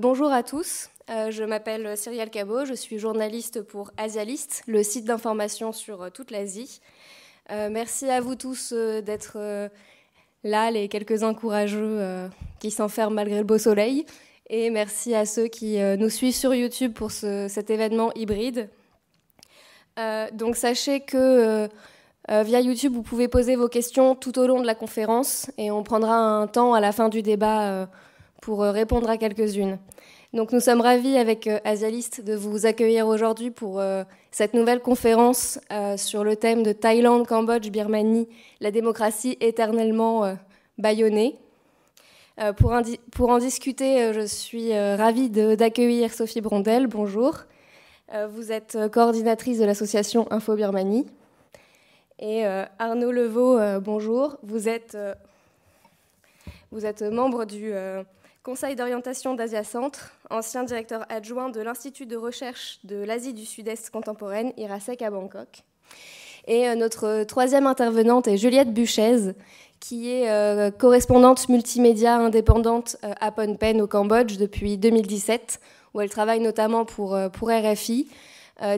Bonjour à tous, euh, je m'appelle Cyrielle Cabot, je suis journaliste pour Asialist, le site d'information sur euh, toute l'Asie. Euh, merci à vous tous d'être là, les quelques-uns courageux qui s'enferment malgré le beau soleil. Et merci à ceux qui nous suivent sur YouTube pour cet événement hybride. donc sachez que via YouTube, vous pouvez poser vos questions tout au long de la conférence et on prendra un temps à la fin du débat pour répondre à quelques-unes. Donc nous sommes ravis avec euh, Asialist de vous accueillir aujourd'hui pour euh, cette nouvelle conférence euh, sur le thème de Thaïlande, Cambodge, Birmanie, la démocratie éternellement bâillonnée. Pour, pour, en discuter, je suis ravie d'accueillir Sophie Brondel. Bonjour. Vous êtes coordinatrice de l'association Info Birmanie. Et Arnaud Levaux, bonjour. Vous êtes, vous êtes membre du Conseil d'orientation d'Asia Centre, ancien directeur adjoint de l'Institut de recherche de l'Asie du Sud-Est contemporaine, IRASEC à Bangkok. Et euh, notre troisième intervenante est Juliette Buchez, qui est euh, correspondante multimédia indépendante euh, à Phnom Penh au Cambodge depuis 2017, où elle travaille notamment pour, pour RFI.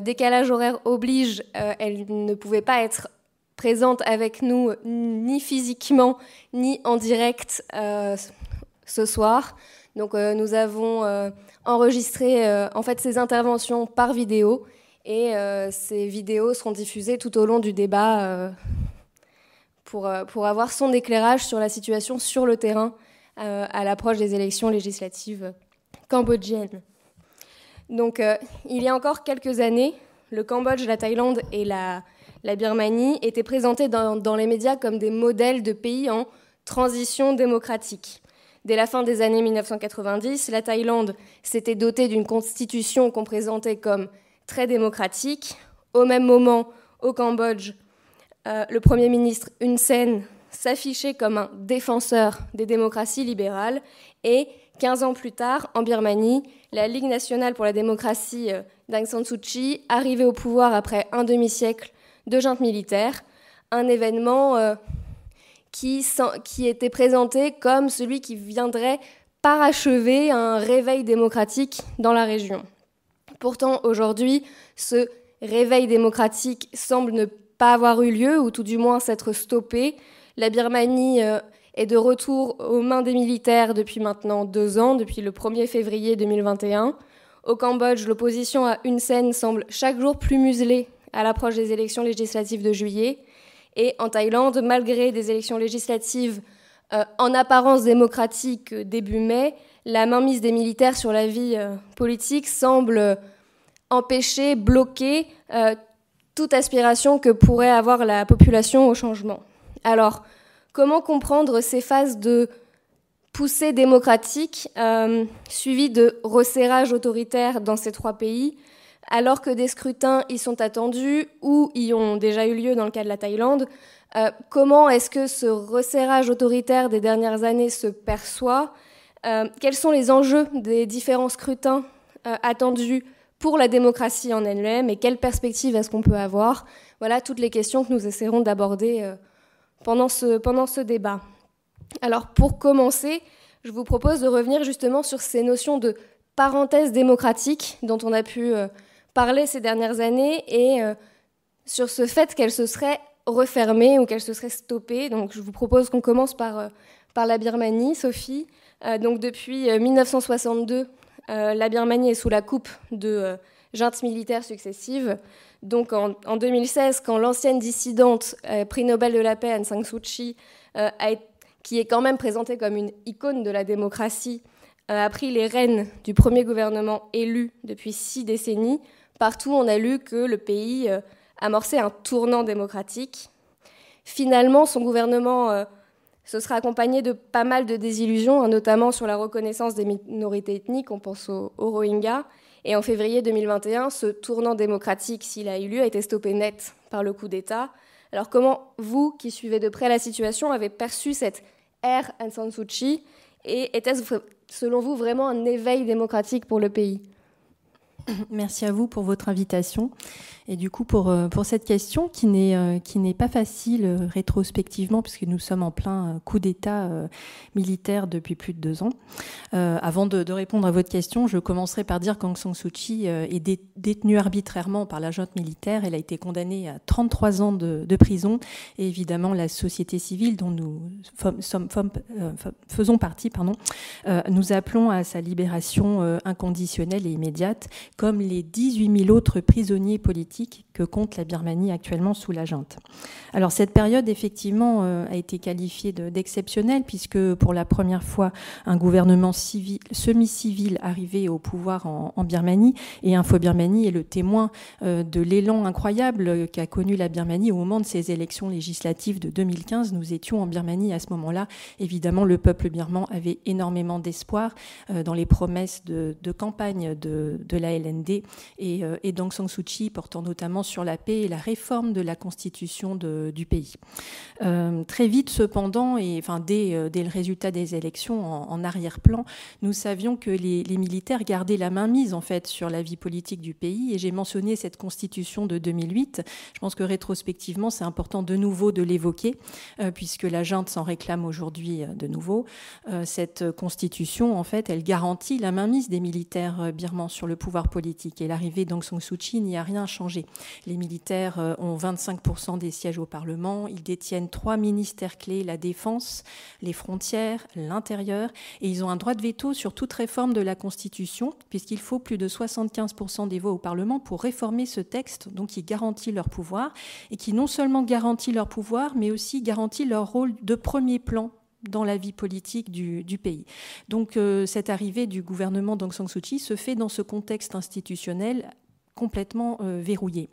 décalage horaire oblige, elle ne pouvait pas être présente avec nous ni physiquement ni en direct ce soir. Donc euh, nous avons euh, enregistré euh, en fait ces interventions par vidéo et ces vidéos seront diffusées tout au long du débat pour, avoir son éclairage sur la situation sur le terrain à l'approche des élections législatives cambodgiennes. Donc il y a encore quelques années, le Cambodge, la Thaïlande et la, Birmanie étaient présentés dans, les médias comme des modèles de pays en transition démocratique. Dès la fin des années 1990, la Thaïlande s'était dotée d'une constitution qu'on présentait comme très démocratique. Au même moment, au Cambodge, euh, le Premier ministre Hun Sen s'affichait comme un défenseur des démocraties libérales et 15 ans plus tard, en Birmanie, la Ligue nationale pour la démocratie euh, d'Aung San Suu Kyi arrivait au pouvoir après un demi-siècle de junte militaire, un événement euh, qui, était présenté comme celui qui viendrait parachever un réveil démocratique dans la région. Pourtant, aujourd'hui, ce réveil démocratique semble ne pas avoir eu lieu, ou tout du moins s'être stoppé. La Birmanie euh, est de retour aux mains des militaires depuis maintenant deux ans, depuis le 1er février 2021. Au Cambodge, l'opposition à Hun Sen semble chaque jour plus muselée à l'approche des élections législatives de juillet. Et en Thaïlande, malgré des élections législatives euh, en apparence démocratiques euh, début mai, la mainmise des militaires sur la vie euh, politique semble empêcher, bloquer toute aspiration que pourrait avoir la population au changement. Alors, comment comprendre ces phases de poussée démocratique suivies de resserrage autoritaire dans ces trois pays? Alors que des scrutins y sont attendus ou y ont déjà eu lieu dans le cas de la Thaïlande. Euh, comment est-ce que ce resserrage autoritaire des dernières années se perçoit euh, Quels sont les enjeux des différents scrutins euh, attendus pour la démocratie en elle-même et quelles perspectives est-ce qu'on peut avoir? Voilà toutes les questions que nous essaierons d'aborder pendant ce, pendant ce débat. Alors pour commencer, je vous propose de revenir justement sur ces notions de parenthèse démocratique dont on a pu parlé ces dernières années et euh, sur ce fait qu'elle se serait refermée ou qu'elle se serait stoppée. Donc je vous propose qu'on commence par, euh, par la Birmanie, Sophie. Euh, donc depuis 1962, la Birmanie est sous la coupe de juntes militaires successives. Donc en 2016, quand l'ancienne dissidente, prix Nobel de la paix, Aung San Suu Kyi, qui est quand même présentée comme une icône de la démocratie, a pris les rênes du premier gouvernement élu depuis six décennies, Partout, on a lu que le pays euh, amorçait un tournant démocratique. Finalement, son gouvernement euh, se sera accompagné de pas mal de désillusions, hein, notamment sur la reconnaissance des minorités ethniques, on pense aux, Rohingyas. Et en février 2021, ce tournant démocratique, s'il a eu lieu, a été stoppé net par le coup d'État. Alors comment vous, qui suivez de près la situation, avez perçu cette ère Aung San Suu Et était-ce selon vous vraiment un éveil démocratique pour le pays? Merci à vous pour votre invitation. Et du coup, pour, euh, pour cette question qui n'est euh, qui n'est pas facile euh, rétrospectivement, puisque nous sommes en plein coup d'État militaire depuis plus de deux ans. avant de, répondre à votre question, je commencerai par dire qu'Aung San Suu Kyi est détenue arbitrairement par la junte militaire. Elle a été condamnée à 33 ans de, prison. Et évidemment, la société civile dont nous sommes, faisons partie pardon, nous appelons à sa libération inconditionnelle et immédiate, comme les 18 000 autres prisonniers politiques que compte la Birmanie actuellement sous la junte. Alors cette période, effectivement, euh, a été qualifiée d'exceptionnelle puisque pour la première fois, un gouvernement civil, semi-civil arrivait au pouvoir en, Birmanie et Info Birmanie est le témoin euh, de l'élan incroyable qu'a connu la Birmanie au moment de ces élections législatives de 2015. Nous étions en Birmanie à ce moment-là. Évidemment, le peuple birman avait énormément d'espoir euh, dans les promesses de, campagne de, la Et, et d'Aung San Suu Kyi portant notamment sur la paix et la réforme de la constitution du pays. Euh, très vite, cependant, et enfin dès, euh, dès le résultat des élections en, arrière-plan, nous savions que les, militaires gardaient la main mise en fait sur la vie politique du pays. Et j'ai mentionné cette constitution de 2008. Je pense que rétrospectivement, c'est important de nouveau de l'évoquer, euh, puisque la junte s'en réclame aujourd'hui de nouveau. cette constitution, en fait, elle garantit la mainmise des militaires birmans sur le pouvoir politique. Et l'arrivée d'Aung San Suu Kyi n'y a rien changé. Les militaires euh, ont 25% des sièges au Parlement, ils détiennent trois ministères clés, la défense, les frontières, l'intérieur, et ils ont un droit de veto sur toute réforme de la Constitution, puisqu'il faut plus de 75% des voix au Parlement pour réformer ce texte, donc qui garantit leur pouvoir, et qui non seulement garantit leur pouvoir, mais aussi garantit leur rôle de premier plan dans la vie politique du, pays. Donc euh, cette arrivée du gouvernement d'Aung San Suu Kyi se fait dans ce contexte institutionnel complètement euh, verrouillé.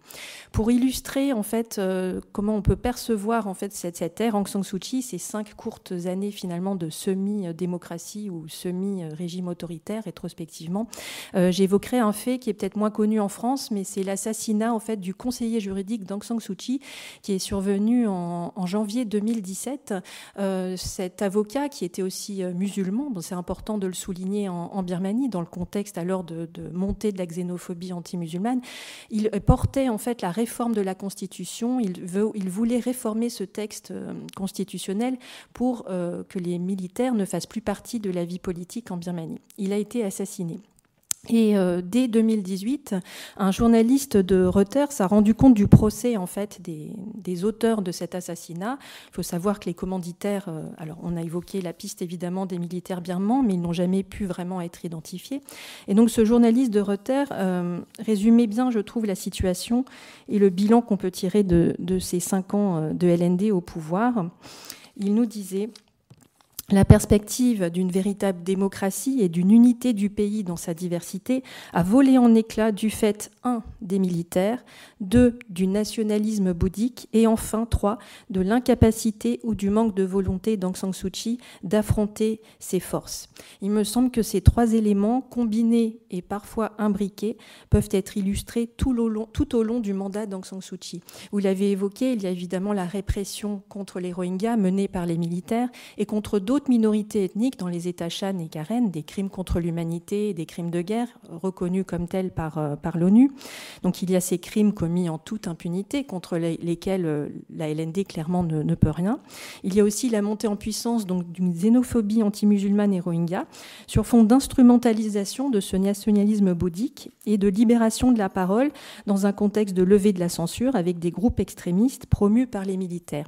Pour illustrer en fait euh, comment on peut percevoir en fait cette, ère Aung San Suu Kyi, ces cinq courtes années finalement de semi-démocratie ou semi-régime autoritaire rétrospectivement, euh, j'évoquerai un fait qui est peut-être moins connu en France, mais c'est l'assassinat en fait du conseiller juridique d'Aung San Suu Kyi qui est survenu en, janvier 2017. cet avocat qui était aussi musulman, c'est important de le souligner en, Birmanie dans le contexte alors de, de montée de la xénophobie anti-musulmane il portait en fait la réforme de la Constitution. Il, voulait réformer ce texte euh, constitutionnel pour euh, que les militaires ne fassent plus partie de la vie politique en Birmanie. Il a été assassiné. Et euh, dès 2018, un journaliste de Reuters a rendu compte du procès en fait des, auteurs de cet assassinat. Il faut savoir que les commanditaires, euh, alors on a évoqué la piste évidemment des militaires birmans, mais ils n'ont jamais pu vraiment être identifiés. Et donc ce journaliste de Reuters euh, résumait bien, je trouve, la situation et le bilan qu'on peut tirer de, de ces cinq ans de LND au pouvoir. Il nous disait la perspective d'une véritable démocratie et d'une unité du pays dans sa diversité a volé en éclats du fait 1 des militaires, 2 du nationalisme bouddhique et enfin 3 de l'incapacité ou du manque de volonté d'Aung San Suu Kyi d'affronter ses forces. Il me semble que ces trois éléments combinés et parfois imbriqués peuvent être illustrés tout au long, du mandat d'Aung San Suu Kyi. Vous l'avez évoqué, il y a évidemment la répression contre les Rohingyas menée par les militaires et contre d'autres minorités ethniques dans les États Shan et Karen, des crimes contre l'humanité, des crimes de guerre reconnus comme tels par, euh, par l'ONU. Donc il y a ces crimes commis en toute impunité contre lesquels euh, la LND clairement ne, peut rien. Il y a aussi la montée en puissance donc d'une xénophobie anti-musulmane et rohingya sur fond d'instrumentalisation de ce nationalisme bouddhique et de libération de la parole dans un contexte de levée de la censure avec des groupes extrémistes promus par les militaires.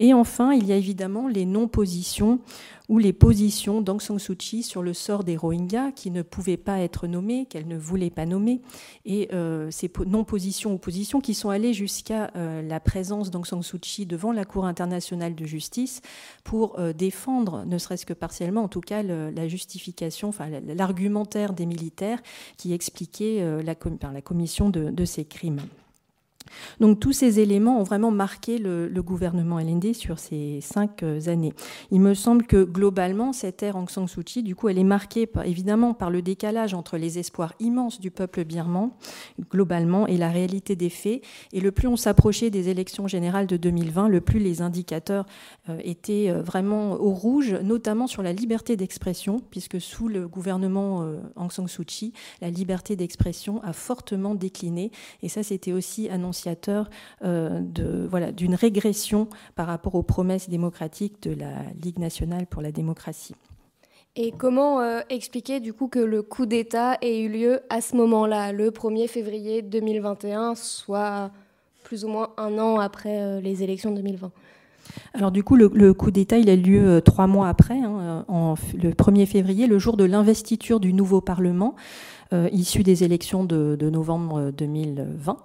Et enfin, il y a évidemment les non-positions ou les positions d'Aung San Suu Kyi sur le sort des Rohingyas qui ne pouvaient pas être nommés, qu'elle ne voulait pas nommer, et euh, ces non-positions ou positions qui sont allées jusqu'à euh, la présence d'Aung San Suu Kyi devant la Cour internationale de justice pour euh, défendre, ne serait-ce que partiellement en tout cas, la justification, enfin l'argumentaire des militaires qui expliquait la, commission de ces crimes. Donc tous ces éléments ont vraiment marqué le, gouvernement LND sur ces cinq euh, années. Il me semble que globalement, cette ère Aung San Suu Kyi, du coup, elle est marquée évidemment par le décalage entre les espoirs immenses du peuple birman, globalement, et la réalité des faits. Et le plus on s'approchait des élections générales de 2020, le plus les indicateurs euh, étaient euh, vraiment au rouge, notamment sur la liberté d'expression, puisque sous le gouvernement Aung San Suu Kyi, la liberté d'expression a fortement décliné. Et ça, c'était aussi annoncé euh, de, voilà, d'une régression par rapport aux promesses démocratiques de la Ligue nationale pour la démocratie. Et comment euh, expliquer du coup que le coup d'État ait eu lieu à ce moment-là, le 1er février 2021, soit plus ou moins un an après euh, les élections de 2020 alors du coup, le, coup d'État, il a lieu trois mois après, hein, en, le 1er février, le jour de l'investiture du nouveau Parlement, issu des élections de, de novembre 2020.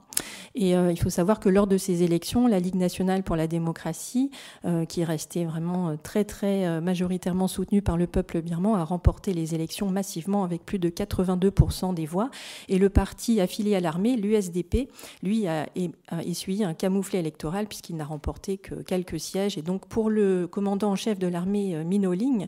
Et euh, il faut savoir que lors de ces élections, la Ligue nationale pour la démocratie, euh, qui est restée vraiment euh, très très majoritairement soutenue par le peuple birman, a remporté les élections massivement avec plus de 82% des voix. Et le parti affilié à l'armée, l'USDP, lui a, essuyé un camouflet électoral puisqu'il n'a remporté que quelques sièges. Et donc pour le commandant en chef de l'armée, Minoling,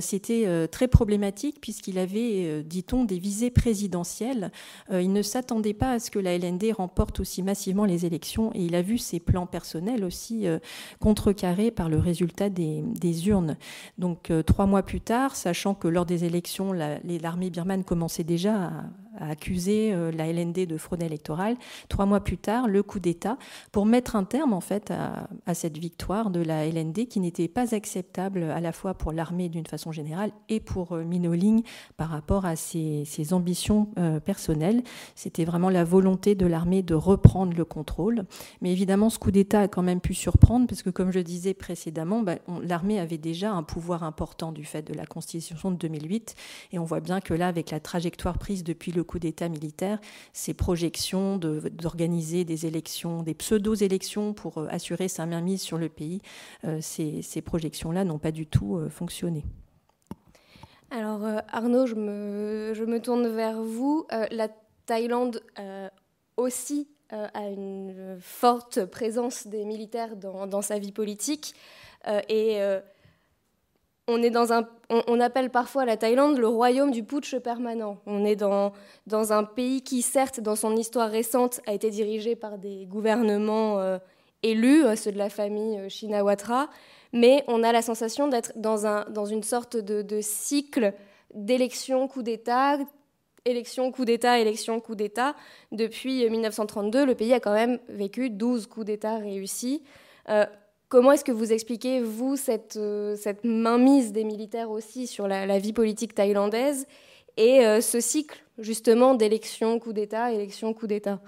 c'était très problématique puisqu'il avait, dit-on, des visées présidentielles. Il ne s'attendait pas à ce que la LND remporte aussi massivement les élections et il a vu ses plans personnels aussi euh, contrecarrés par le résultat des, urnes. Donc euh, trois mois plus tard, sachant que lors des élections, l'armée birmane commençait déjà à, a accusé euh, la LND de fraude électorale. Trois mois plus tard, le coup d'État pour mettre un terme en fait à, cette victoire de la LND qui n'était pas acceptable à la fois pour l'armée d'une façon générale et pour euh, Minoling par rapport à ses, ambitions euh, personnelles. C'était vraiment la volonté de l'armée de reprendre le contrôle. Mais évidemment, ce coup d'État a quand même pu surprendre parce que, comme je disais précédemment, bah, l'armée avait déjà un pouvoir important du fait de la Constitution de 2008 et on voit bien que là, avec la trajectoire prise depuis le coup d'État militaire, ces projections d'organiser des élections, des pseudo-élections pour euh, assurer sa mainmise sur le pays, euh, ces, projections-là n'ont pas du tout euh, fonctionné. Alors Arnaud, je me, je me, tourne vers vous. la Thaïlande aussi a une forte présence des militaires dans, dans sa vie politique et on appelle parfois la Thaïlande le royaume du putsch permanent. On est dans, un pays qui, certes, dans son histoire récente, a été dirigé par des gouvernements euh, élus, euh, ceux de la famille euh, Shinawatra, mais on a la sensation d'être dans, un, dans une sorte de, cycle d'élections, coup d'État, élection, coup d'État, élection, coup d'État. Depuis 1932, le pays a quand même vécu 12 coups d'État réussis. Comment est-ce que vous expliquez, vous, cette, euh, cette mainmise des militaires aussi sur la, vie politique thaïlandaise et euh, ce cycle, justement, d'élection, coup d'État, élection, coup d'État?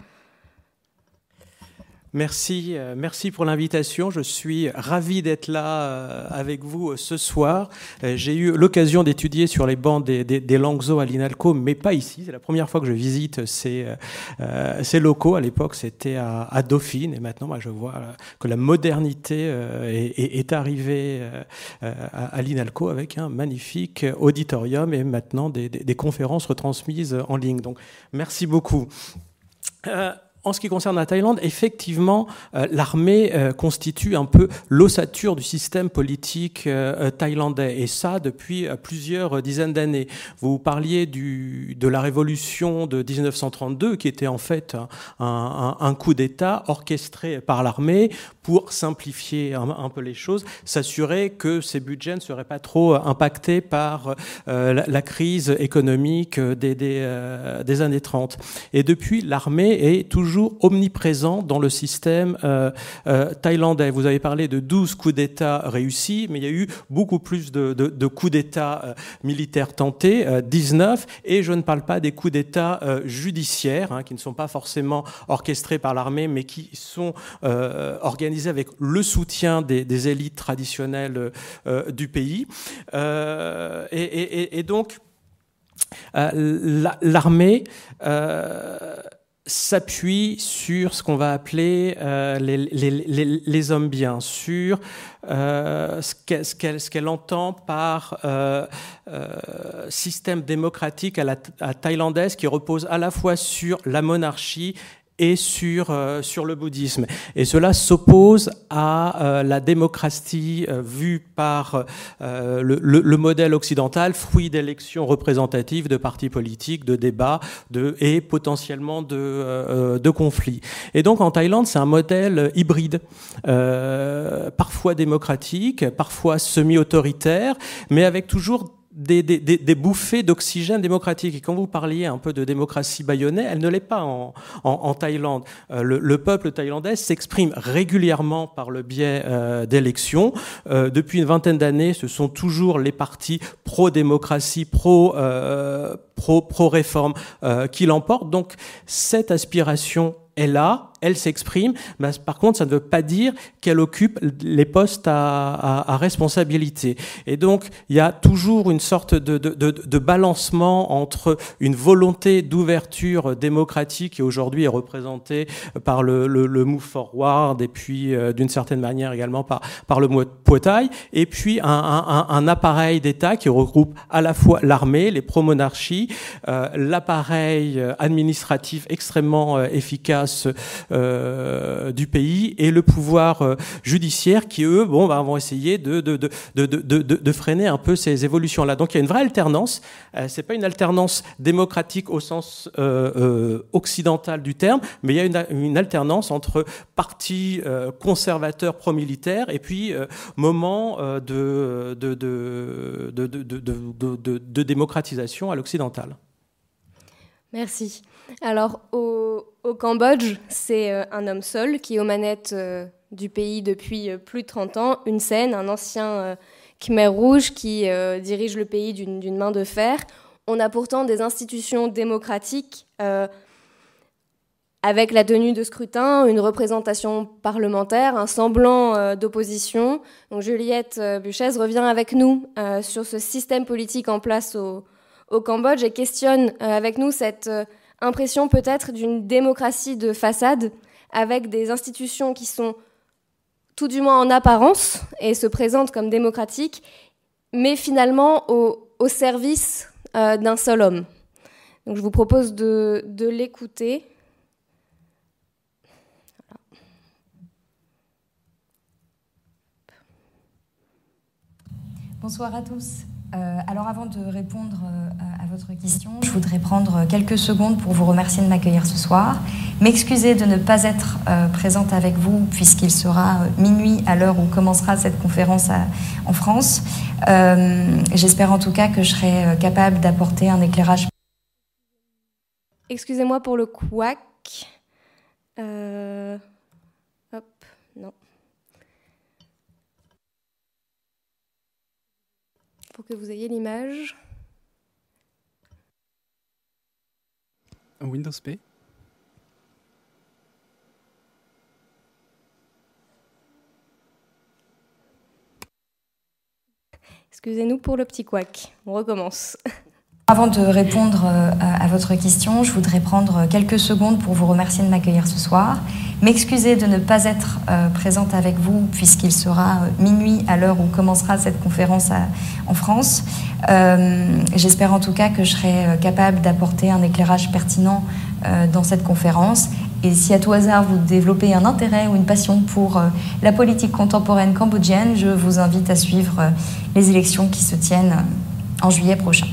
Merci, euh, merci pour l'invitation. Je suis ravi d'être là euh, avec vous euh, ce soir. J'ai eu l'occasion d'étudier sur les bancs des, des, des Langso à l'INALCO, mais pas ici. C'est la première fois que je visite ces, ces locaux. À l'époque, c'était à, à, Dauphine, et maintenant, moi, je vois que la modernité est, est, arrivée à, l'INALCO avec un magnifique auditorium et maintenant des, des, conférences retransmises en ligne. Donc, merci beaucoup. En ce qui concerne la Thaïlande, effectivement, euh, l'armée euh, constitue un peu l'ossature du système politique euh, thaïlandais, et ça depuis plusieurs dizaines d'années. Vous parliez du, de la révolution de 1932, qui était en fait un, coup d'État orchestré par l'armée pour simplifier un, peu les choses, s'assurer que ces budgets ne seraient pas trop impactés par la, crise économique des, des, des années 30. Et depuis, l'armée est toujours omniprésent dans le système euh, euh, thaïlandais. Vous avez parlé de 12 coups d'État réussis, mais il y a eu beaucoup plus de, coups d'État euh, militaires tentés, 19, et je ne parle pas des coups d'État judiciaires, hein, qui ne sont pas forcément orchestrés par l'armée, mais qui sont organisés avec le soutien des, élites traditionnelles du pays. Et, et, donc, l'armée s'appuie sur ce qu'on va appeler euh, les, hommes bien, sur euh, ce qu'elle entend par euh, système démocratique à la thaïlandaise qui repose à la fois sur la monarchie et sur, euh, sur le bouddhisme. Et cela s'oppose à euh, la démocratie euh, vue par le, le, modèle occidental, fruit d'élections représentatives, de partis politiques, de débats de, et potentiellement de, de conflits. Et donc en Thaïlande, c'est un modèle hybride, parfois démocratique, parfois semi-autoritaire, mais avec toujours des, des, des, bouffées d'oxygène démocratique. Et quand vous parliez un peu de démocratie bayonnais, elle ne l'est pas en, en, en Thaïlande. Euh, le, le, peuple thaïlandais s'exprime régulièrement par le biais euh, d'élections. Euh, depuis une vingtaine d'années, ce sont toujours les partis pro-démocratie, pro, euh, pro, pro-réforme qui l'emportent. Donc cette aspiration est là, elle s'exprime. Mais par contre, ça ne veut pas dire qu'elle occupe les postes à, responsabilité. Et donc, il y a toujours une sorte de, de, balancement entre une volonté d'ouverture démocratique qui aujourd'hui est représentée par le, le, Move Forward et puis euh, d'une certaine manière également par, par le Poitai, et puis un, un, appareil d'État qui regroupe à la fois l'armée, les pro-monarchies, euh, l'appareil administratif extrêmement euh, efficace euh, du pays et le pouvoir euh, judiciaire qui, eux, bon, bah, vont essayer de, freiner un peu ces évolutions-là. Donc il y a une vraie alternance. Euh, c'est pas une alternance démocratique au sens occidental du terme, mais il y a une, alternance entre partis conservateurs pro-militaires et puis moment de, de démocratisation à l'occidental. Merci. Alors, au, Cambodge, c'est euh, un homme seul qui est aux manettes euh, du pays depuis euh, plus de 30 ans, une scène, un ancien Khmer rouge qui dirige le pays d'une main de fer. On a pourtant des institutions démocratiques avec la tenue de scrutin, une représentation parlementaire, un semblant d'opposition. Donc Juliette Buchez revient avec nous sur ce système politique en place au, au Cambodge et questionne avec nous cette impression peut-être d'une démocratie de façade avec des institutions qui sont tout du moins en apparence et se présentent comme démocratiques, mais finalement au, service euh, d'un seul homme. Donc je vous propose de, de l'écouter. Bonsoir à tous. Euh, alors avant de répondre euh, à votre question, je voudrais prendre quelques secondes pour vous remercier de m'accueillir ce soir, m'excuser de ne pas être euh, présente avec vous puisqu'il sera minuit à l'heure où commencera cette conférence en France. J'espère en tout cas que je serai capable d'apporter un éclairage. Excusez-moi pour le couac non. Pour que vous ayez l'image. Windows P. Excusez-nous pour le petit couac. On recommence. Avant de répondre euh, à votre question, je voudrais prendre quelques secondes pour vous remercier de m'accueillir ce soir, m'excuser de ne pas être euh, présente avec vous puisqu'il sera euh, minuit à l'heure où commencera cette conférence en France. J'espère en tout cas que je serai capable d'apporter un éclairage pertinent dans cette conférence. Et si à tout hasard vous développez un intérêt ou une passion pour la politique contemporaine cambodgienne, je vous invite à suivre les élections qui se tiennent en juillet prochain.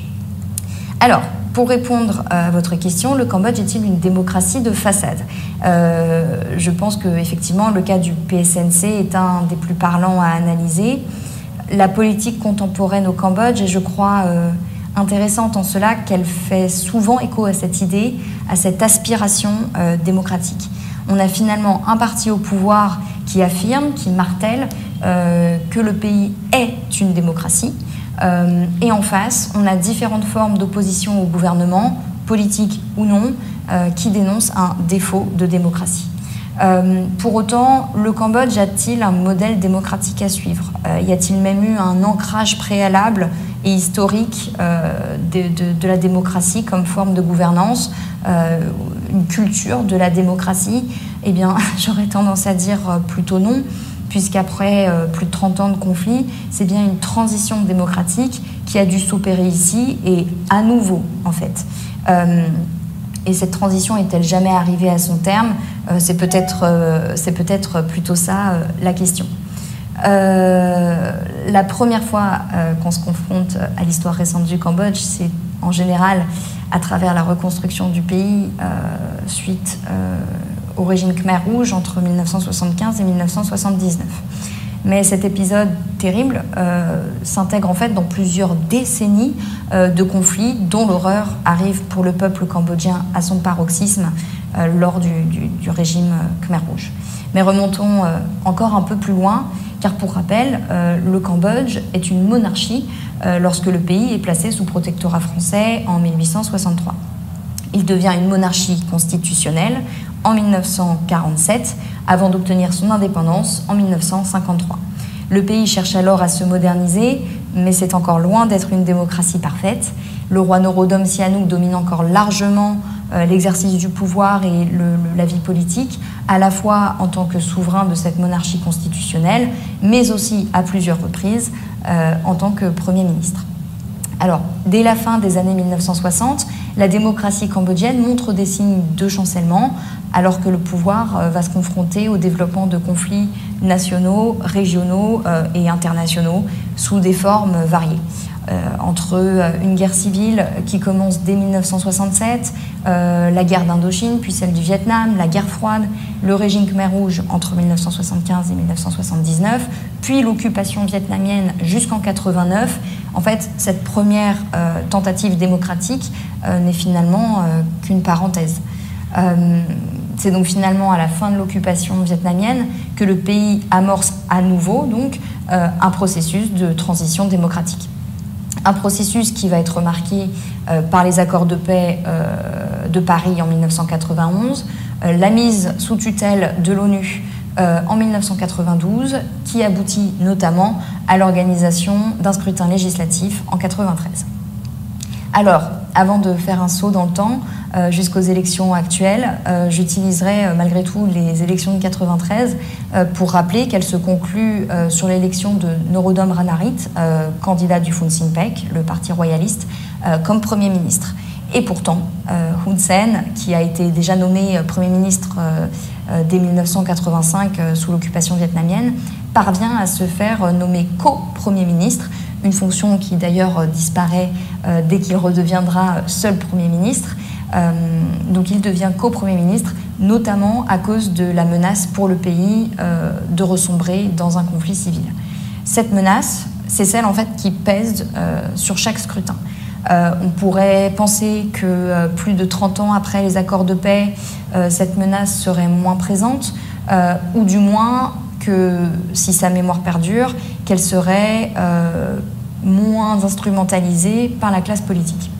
Alors, pour répondre à votre question, le Cambodge est-il une démocratie de façade? Euh, Je pense que effectivement, le cas du PSNC est un des plus parlants à analyser. La politique contemporaine au Cambodge est, je crois, euh, intéressante en cela qu'elle fait souvent écho à cette idée, à cette aspiration euh, démocratique. On a finalement un parti au pouvoir qui affirme, qui martèle que le pays est une démocratie euh, et en face, on a différentes formes d'opposition au gouvernement, politique ou non, euh, qui dénoncent un défaut de démocratie. Euh, pour autant, le Cambodge a-t-il un modèle démocratique à suivre? Y a-t-il même eu un ancrage préalable et historique de, la démocratie comme forme de gouvernance, une culture de la démocratie? Eh bien, j'aurais tendance à dire plutôt non puisqu'après euh, plus de 30 ans de conflit, c'est bien une transition démocratique qui a dû s'opérer ici et à nouveau, en fait. Euh, Et cette transition est-elle jamais arrivée à son terme? C'est peut-être peut plutôt ça la question. la première fois qu'on se confronte à l'histoire récente du Cambodge, c'est en général à travers la reconstruction du pays suite au régime Khmer Rouge entre 1975 et 1979. Mais cet épisode terrible euh, s'intègre en fait dans plusieurs décennies euh, de conflits dont l'horreur arrive pour le peuple cambodgien à son paroxysme euh, lors du, du, régime Khmer Rouge. Mais remontons encore un peu plus loin, car pour rappel, le Cambodge est une monarchie lorsque le pays est placé sous protectorat français en 1863. Il devient une monarchie constitutionnelle en 1947 avant d'obtenir son indépendance en 1953. Le pays cherche alors à se moderniser, mais c'est encore loin d'être une démocratie parfaite. Le roi Norodom Sihanouk domine encore largement euh, l'exercice du pouvoir et la vie politique, à la fois en tant que souverain de cette monarchie constitutionnelle, mais aussi à plusieurs reprises euh, en tant que Premier ministre. Alors, dès la fin des années 1960, la démocratie cambodgienne montre des signes de chancellement, alors que le pouvoir euh, va se confronter au développement de conflits nationaux, régionaux euh, et internationaux sous des formes variées. Euh, entre une guerre civile qui commence dès 1967, la guerre d'Indochine, puis celle du Vietnam, la guerre froide, le régime Khmer Rouge entre 1975 et 1979, puis l'occupation vietnamienne jusqu'en 89. En fait, cette première tentative démocratique n'est finalement qu'une parenthèse. C'est donc finalement à la fin de l'occupation vietnamienne que le pays amorce à nouveau donc euh, un processus de transition démocratique. Un processus qui va être marqué euh, par les accords de paix euh, de Paris en 1991, la mise sous tutelle de l'ONU en 1992, qui aboutit notamment à l'organisation d'un scrutin législatif en 1993. Alors, avant de faire un saut dans le temps, euh, jusqu'aux élections actuelles. Euh, j'utiliserai euh, malgré tout les élections de 93 pour rappeler qu'elles se concluent sur l'élection de Norodom Ranarit, candidat du Fun Pek, le parti royaliste, comme Premier ministre. Et pourtant, Hun Sen, qui a été déjà nommé Premier ministre dès 1985 sous l'occupation vietnamienne, parvient à se faire nommer co-Premier ministre, une fonction qui d'ailleurs disparaît dès qu'il redeviendra seul Premier ministre. Euh, donc il devient co-premier ministre, notamment à cause de la menace pour le pays euh, de ressombrer dans un conflit civil. Cette menace, c'est celle en fait qui pèse euh, sur chaque scrutin. on pourrait penser que plus de 30 ans après les accords de paix, cette menace serait moins présente, ou du moins que si sa mémoire perdure, qu'elle serait moins instrumentalisée par la classe politique.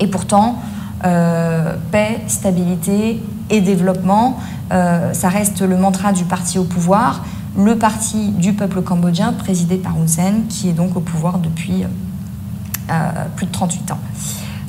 Et pourtant, euh, paix, stabilité et développement. Euh, ça reste le mantra du parti au pouvoir, le parti du peuple cambodgien présidé par Hun Sen, qui est donc au pouvoir depuis euh, plus de 38 ans.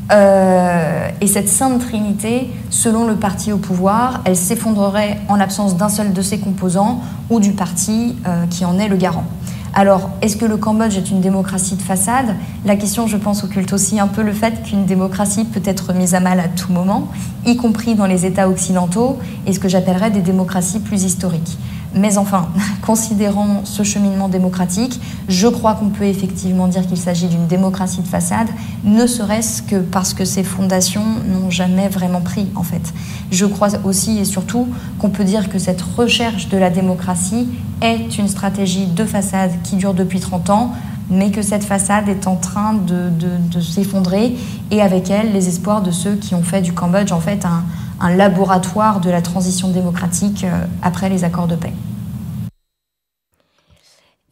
Et cette sainte trinité, selon le parti au pouvoir, elle s'effondrerait en l'absence d'un seul de ses composants ou du parti qui en est le garant. Alors, est-ce que le Cambodge est une démocratie de façade? La question, je pense, occulte aussi un peu le fait qu'une démocratie peut être mise à mal à tout moment, y compris dans les États occidentaux, et ce que j'appellerais des démocraties plus historiques. Mais enfin, considérant ce cheminement démocratique, je crois qu'on peut effectivement dire qu'il s'agit d'une démocratie de façade, ne serait-ce que parce que ses fondations n'ont jamais vraiment pris, en fait. Je crois aussi et surtout qu'on peut dire que cette recherche de la démocratie est une stratégie de façade qui dure depuis 30 ans, mais que cette façade est en train de, s'effondrer, et avec elle, les espoirs de ceux qui ont fait du Cambodge, en fait, un un laboratoire de la transition démocratique euh, après les accords de paix.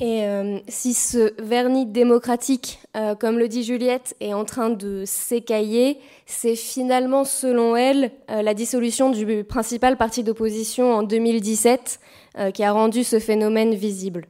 Et euh, si ce vernis démocratique, euh, comme le dit Juliette, est en train de s'écailler, c'est finalement, selon elle, la dissolution du principal parti d'opposition en 2017 qui a rendu ce phénomène visible.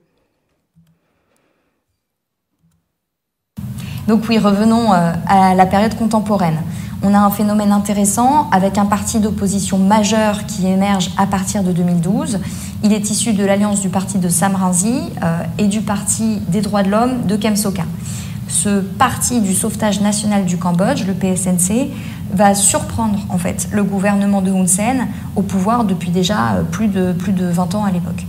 Donc oui, revenons à la période contemporaine on a un phénomène intéressant avec un parti d'opposition majeur qui émerge à partir de 2012. Il est issu de l'alliance du parti de Sam Rainsy euh, et du parti des droits de l'homme de Kem Sokha. Ce parti du sauvetage national du Cambodge, le PSNC, va surprendre en fait le gouvernement de Hun Sen au pouvoir depuis déjà plus de, plus de 20 ans à l'époque.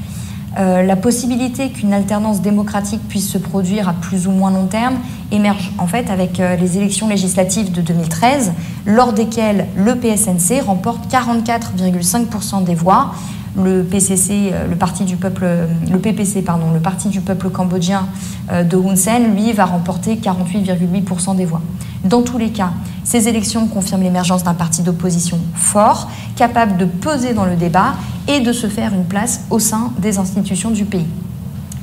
Euh, la possibilité qu'une alternance démocratique puisse se produire à plus ou moins long terme émerge en fait avec euh, les élections législatives de 2013, lors desquelles le PSNC remporte 44,5% des voix. Le PCC, euh, le parti du peuple, le PPC, pardon, le parti du peuple cambodgien de Hun Sen, lui, va remporter 48,8% des voix. Dans tous les cas, ces élections confirment l'émergence d'un parti d'opposition fort, capable de peser dans le débat et de se faire une place au sein des institutions du pays.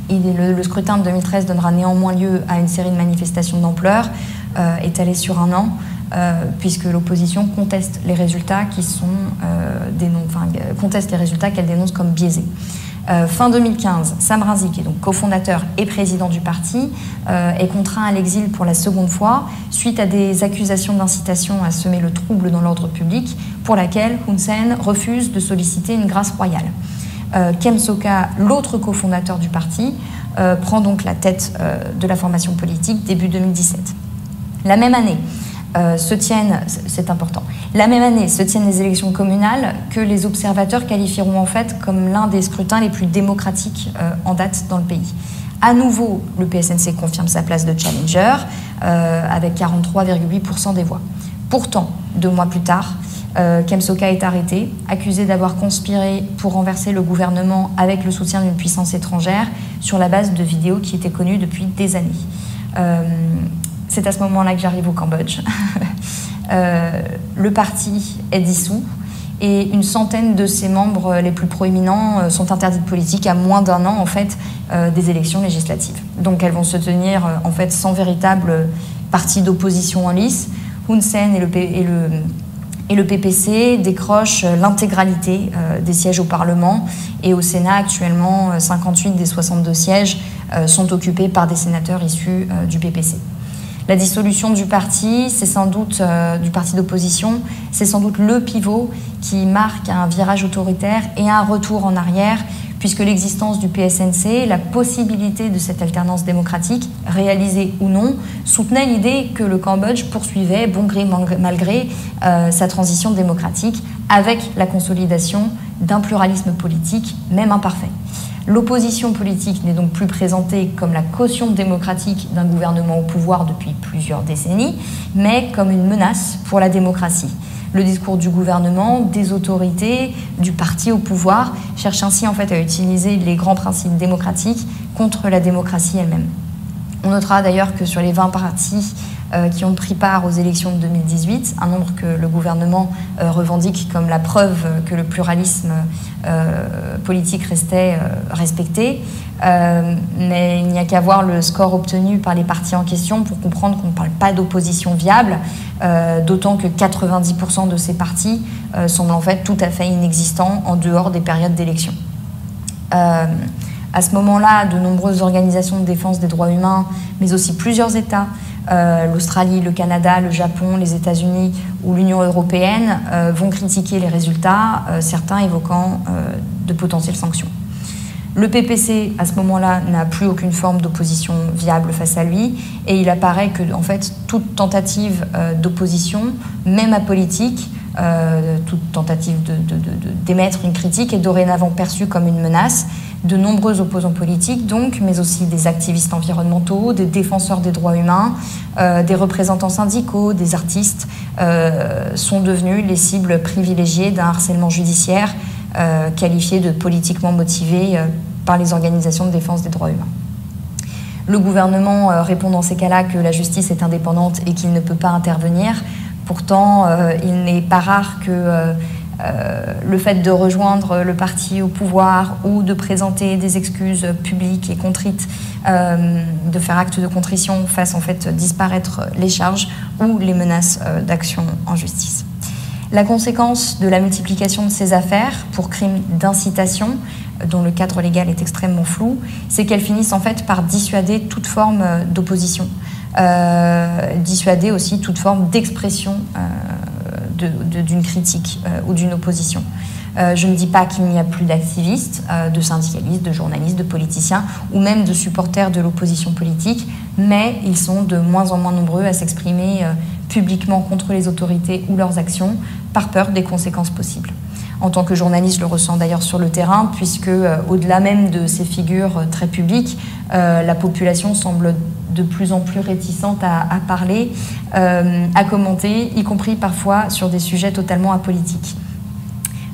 le, scrutin de 2013 donnera néanmoins lieu à une série de manifestations d'ampleur, euh, étalées sur un an, euh, puisque l'opposition conteste les résultats qui sont euh, enfin, conteste les résultats qu'elle dénonce comme biaisés. Euh, fin 2015, Sam Razi, qui est donc cofondateur et président du parti, euh, est contraint à l'exil pour la seconde fois suite à des accusations d'incitation à semer le trouble dans l'ordre public, pour laquelle Hun Sen refuse de solliciter une grâce royale. Euh, Kem Soka, l'autre cofondateur du parti, prend donc la tête de la formation politique début 2017. La même année, euh, se tiennent, c'est important, la même année se tiennent les élections communales que les observateurs qualifieront en fait comme l'un des scrutins les plus démocratiques euh, en date dans le pays. À nouveau, le PSNC confirme sa place de challenger euh, avec 43,8% des voix. Pourtant, deux mois plus tard, Kemsoka est arrêté, accusé d'avoir conspiré pour renverser le gouvernement avec le soutien d'une puissance étrangère sur la base de vidéos qui étaient connues depuis des années. C'est à ce moment-là que j'arrive au Cambodge. Euh, le parti est dissous et une centaine de ses membres les plus proéminents euh, sont interdits de politique à moins d'un an en fait euh, des élections législatives. Donc elles vont se tenir en fait sans véritable parti d'opposition en lice. Hun Sen et le, PPC décrochent l'intégralité des sièges au Parlement et au Sénat actuellement 58 des 62 sièges sont occupés par des sénateurs issus du PPC. La dissolution du parti, c'est sans doute euh, du parti d'opposition, c'est sans doute le pivot qui marque un virage autoritaire et un retour en arrière, puisque l'existence du PSNC, la possibilité de cette alternance démocratique, réalisée ou non, soutenait l'idée que le Cambodge poursuivait, bon gré mal gré, euh, sa transition démocratique avec la consolidation d'un pluralisme politique, même imparfait. L'opposition politique n'est donc plus présentée comme la caution démocratique d'un gouvernement au pouvoir depuis plusieurs décennies, mais comme une menace pour la démocratie. Le discours du gouvernement, des autorités, du parti au pouvoir cherche ainsi en fait à utiliser les grands principes démocratiques contre la démocratie elle-même. On notera d'ailleurs que sur les 20 partis qui ont pris part aux élections de 2018, un nombre que le gouvernement euh, revendique comme la preuve que le pluralisme euh, politique restait respecté. mais il n'y a qu'à voir le score obtenu par les partis en question pour comprendre qu'on ne parle pas d'opposition viable, d'autant que 90% de ces partis semblent en fait tout à fait inexistants en dehors des périodes d'élection. À ce moment-là, de nombreuses organisations de défense des droits humains, mais aussi plusieurs États, euh, l'Australie, le Canada, le Japon, les États-Unis ou l'Union européenne euh, vont critiquer les résultats, euh, certains évoquant de potentielles sanctions. Le PPC, à ce moment-là, n'a plus aucune forme d'opposition viable face à lui, et il apparaît que, en fait, toute tentative d'opposition, même apolitique, toute tentative d'émettre une critique est dorénavant perçue comme une menace, de nombreux opposants politiques, donc, mais aussi des activistes environnementaux, des défenseurs des droits humains, euh, des représentants syndicaux, des artistes, euh, sont devenus les cibles privilégiées d'un harcèlement judiciaire euh, qualifié de politiquement motivé par les organisations de défense des droits humains. Le gouvernement répond dans ces cas-là que la justice est indépendante et qu'il ne peut pas intervenir. Pourtant, il n'est pas rare que euh, le fait de rejoindre le parti au pouvoir ou de présenter des excuses publiques et contrites, euh, de faire acte de contrition fasse en fait disparaître les charges ou les menaces euh, d'action en justice. La conséquence de la multiplication de ces affaires pour crimes d'incitation, dont le cadre légal est extrêmement flou, c'est qu'elles finissent en fait par dissuader toute forme d'opposition, dissuader aussi toute forme d'expression d'une critique euh, ou d'une opposition. Euh, je ne dis pas qu'il n'y a plus d'activistes, euh, de syndicalistes, de journalistes, de politiciens ou même de supporters de l'opposition politique, mais ils sont de moins en moins nombreux à s'exprimer publiquement contre les autorités ou leurs actions par peur des conséquences possibles. En tant que journaliste, je le ressens d'ailleurs sur le terrain, puisque au-delà même de ces figures très publiques, la population semble de plus en plus réticente à, parler, à commenter, y compris parfois sur des sujets totalement apolitiques.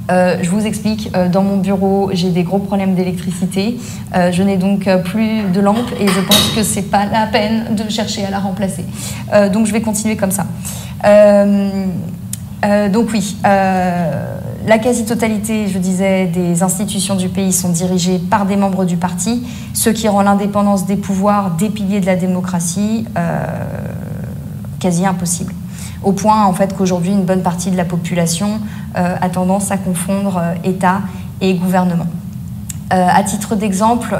je vous explique, dans mon bureau, j'ai des gros problèmes d'électricité. je n'ai donc plus de lampe et je pense que c'est pas la peine de chercher à la remplacer. donc je vais continuer comme ça. donc oui, la quasi-totalité, je disais, des institutions du pays sont dirigées par des membres du parti, ce qui rend l'indépendance des pouvoirs des piliers de la démocratie euh, quasi impossible. Au point en fait qu'aujourd'hui une bonne partie de la population euh, a tendance à confondre euh, État et gouvernement. à titre d'exemple,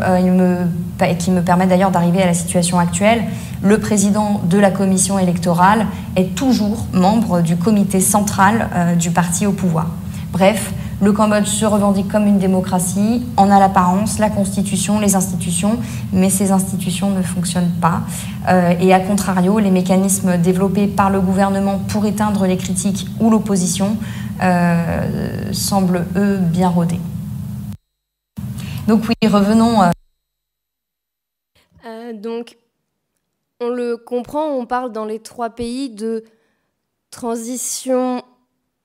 qui me permet d'ailleurs d'arriver à la situation actuelle, le président de la commission électorale est toujours membre du comité central du parti au pouvoir. Bref, le Cambodge se revendique comme une démocratie, en a l'apparence, la constitution, les institutions, mais ces institutions ne fonctionnent pas. Euh, et à contrario, les mécanismes développés par le gouvernement pour éteindre les critiques ou l'opposition euh, semblent, eux, bien rodés. Donc oui, revenons. Euh, donc, on le comprend, on parle dans les trois pays de transition